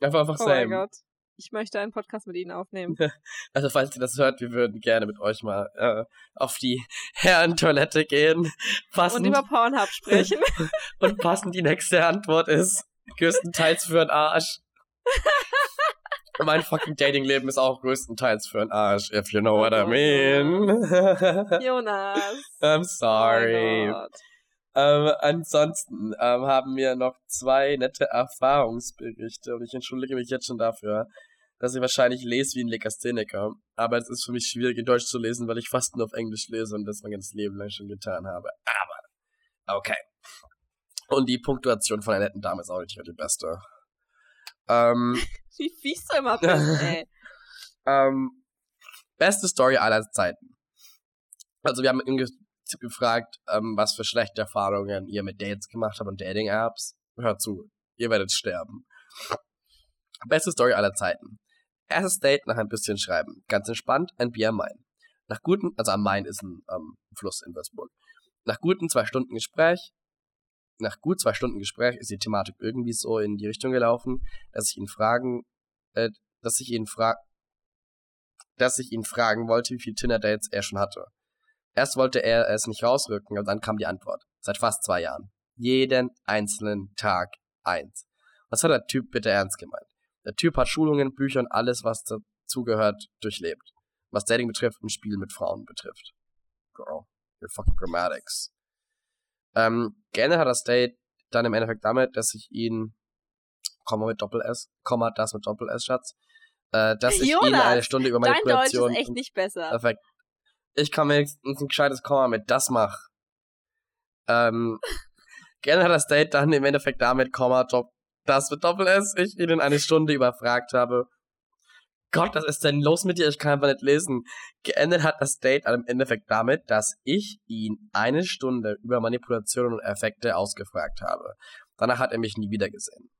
Einfach, einfach oh mein same. Gott. Ich möchte einen Podcast mit Ihnen aufnehmen. Also falls ihr das hört, wir würden gerne mit euch mal äh, auf die Herrentoilette gehen. Passend, Und über Pornhub sprechen. und passend die nächste Antwort ist größtenteils für den Arsch. mein fucking Datingleben ist auch größtenteils für den Arsch, if you know what I Oh mean. Jonas. I'm Oh sorry. Gott. Ähm, ansonsten ähm, haben wir noch zwei nette Erfahrungsberichte und ich entschuldige mich jetzt schon dafür, dass ich wahrscheinlich lese wie ein Lekastheniker. Aber es ist für mich schwierig in Deutsch zu lesen, weil ich fast nur auf Englisch lese und das mein ganzes Leben lang schon getan habe. Aber, okay. Und die Punktuation von einer netten Dame ist auch nicht die beste. Ähm, Wie fies du immer bist, ey. ähm, beste Story aller Zeiten. Also wir haben ihn ge gefragt, ähm, was für schlechte Erfahrungen ihr mit Dates gemacht habt und Dating-Apps. Hört zu, ihr werdet sterben. Beste Story aller Zeiten. Erstes Date nach ein bisschen Schreiben. Ganz entspannt, ein Bier am Main. Nach guten, also am Main ist ein ähm, Fluss in Würzburg. Nach guten zwei Stunden Gespräch, nach gut zwei Stunden Gespräch ist die Thematik irgendwie so in die Richtung gelaufen, dass ich ihn fragen, äh, dass ich ihn frag, dass ich ihn fragen wollte, wie viele Tinder-Dates er schon hatte. Erst wollte er es nicht rausrücken, und dann kam die Antwort. Seit fast zwei Jahren. Jeden einzelnen Tag eins. Was hat der Typ bitte ernst gemeint? Der Typ hat Schulungen, Bücher und alles, was dazugehört, durchlebt. Was Dating betrifft und Spiel mit Frauen betrifft. Girl, your fucking grammatics. Ähm, gerne hat das Date dann im Endeffekt damit, dass ich ihn, Komma mit Doppel-S, Komma das mit Doppel-S, Schatz, äh, dass ich ihn Jonas, eine Stunde über Dein Deutsch ist echt nicht besser. Perfekt. Ich kann wenigstens ein gescheites Komma mit das mach. Ähm, gerne hat das Date dann im Endeffekt damit, Komma, das mit Doppel-S, ich ihn in eine Stunde überfragt habe. Gott, was ist denn los mit dir? Ich kann einfach nicht lesen. Geendet hat das Date im Endeffekt damit, dass ich ihn eine Stunde über Manipulationen und Effekte ausgefragt habe. Danach hat er mich nie wieder gesehen.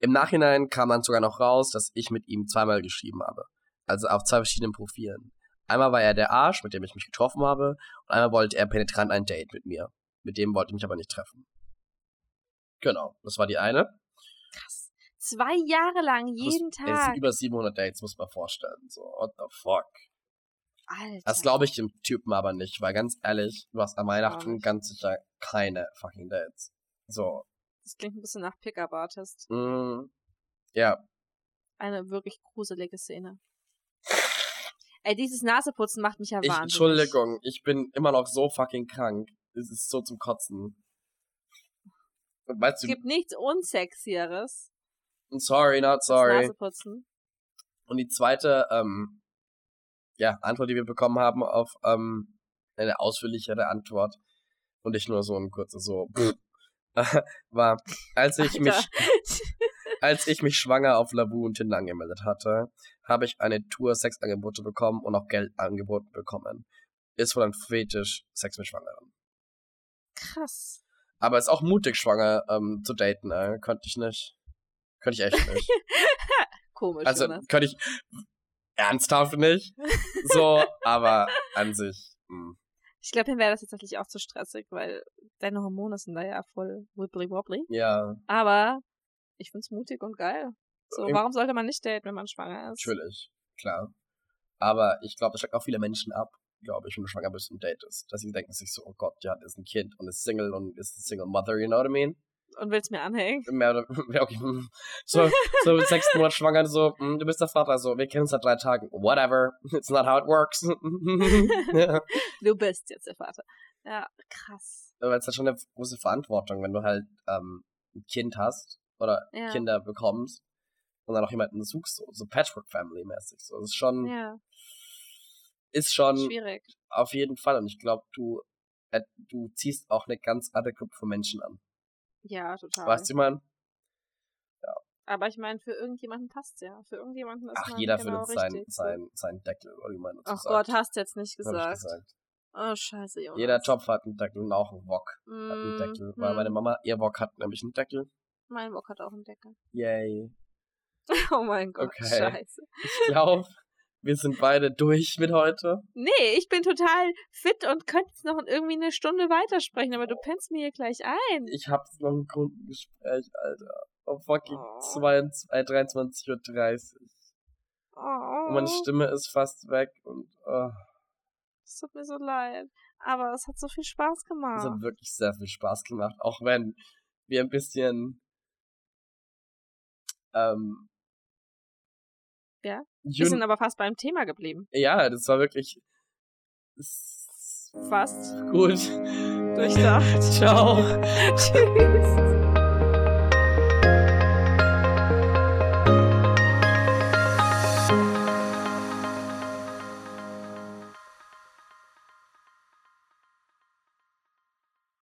Im Nachhinein kam dann sogar noch raus, dass ich mit ihm zweimal geschrieben habe. Also auf zwei verschiedenen Profilen. Einmal war er der Arsch, mit dem ich mich getroffen habe, und einmal wollte er penetrant ein Date mit mir. Mit dem wollte ich mich aber nicht treffen. Genau, das war die eine. Zwei Jahre lang, jeden das, Es Tag. sind über 700 Dates, muss man vorstellen. So, what the fuck. Alter. Das glaube ich dem Typen aber nicht, weil ganz ehrlich, du hast an Weihnachten ganz sicher keine fucking Dates. So, Das klingt ein bisschen nach Pickup-Artist. Mm, ja. eine wirklich gruselige Szene. Ey, dieses Naseputzen macht mich ja Ich, wahnsinnig. Entschuldigung, ich bin immer noch so fucking krank. Es ist so zum Kotzen. Weißt Es du, gibt nichts Unsexieres sorry, not sorry. Und die zweite, ähm, ja, Antwort, die wir bekommen haben auf ähm, eine ausführlichere Antwort und nicht nur so ein kurzes so war, als ich mich Alter. als ich mich schwanger auf Lavu und Tinder angemeldet hatte, habe ich eine Tour Sexangebote bekommen und auch Geld angeboten bekommen. Ist wohl ein Fetisch Sex mit Schwangeren. Krass. Aber ist auch mutig, schwanger ähm, zu daten, äh. Könnte ich nicht. Könnte ich echt nicht. Komisch, Also, Jonas. könnte ich ernsthaft nicht. So, aber an sich. hm. Ich glaube, mir wäre das tatsächlich auch zu stressig, weil deine Hormone sind da ja voll wibbly wobbly. Ja, Aber ich find's mutig und geil. So, warum sollte man nicht daten, wenn man schwanger ist? natürlich. Klar. Aber ich glaube, das schreckt auch viele Menschen ab, glaube ich, wenn du schwanger bist und datest. Dass sie denken sich so, oh Gott, ja, ist ein Kind und ist Single und ist Single Mother, you know what I mean? Und willst mir anhängen? Mehr oder ja, okay. So, so im sechsten Monat schwanger, so, hm, du bist der Vater, so, wir kennen uns seit drei Tagen. Whatever. It's not how it works. ja. Du bist jetzt der Vater. Ja, krass. Aber es ist halt schon eine große Verantwortung, wenn du halt ähm, ein Kind hast oder Ja. Kinder bekommst und dann auch jemanden suchst, so, so Patchwork Family mäßig. So, das ist schon, Ja, ist schon schwierig. auf jeden Fall. Und ich glaube, du, äh, du ziehst auch eine ganz andere Gruppe von Menschen an. Ja, total. Weißt du, ich meine? Aber ich meine, für irgendjemanden passt's ja. Für irgendjemanden ist Ach, man jeder genau findet sein, richtig. so. sein, sein Deckel, oder wie man dazu Ach sagt. Gott, hast du jetzt nicht gesagt. gesagt. Oh, scheiße, Jonas. Jeder Topf hat einen Deckel und auch ein Wok hat einen Mm, Deckel. Weil mm. meine Mama, ihr Wok hat nämlich einen Deckel. Mein Bock hat auch einen Deckel. Yay. Oh mein Gott, Okay. scheiße. Ich glaube, wir sind beide durch mit heute. Nee, ich bin total fit und könnte jetzt noch irgendwie eine Stunde weitersprechen, aber du pennst mir hier gleich ein. Ich hab noch ein Kundengespräch, Alter. Um fucking Oh. 22, äh, 23.30 Uhr. Oh, Und meine Stimme ist fast weg und oh, es tut mir so leid. Aber es hat so viel Spaß es gemacht. hat wirklich sehr viel Spaß gemacht. Auch wenn wir ein bisschen ähm, Ja? Wir sind aber fast beim Thema geblieben. ja, das war wirklich Fast. gut. Durchdacht. Ciao. Tschüss.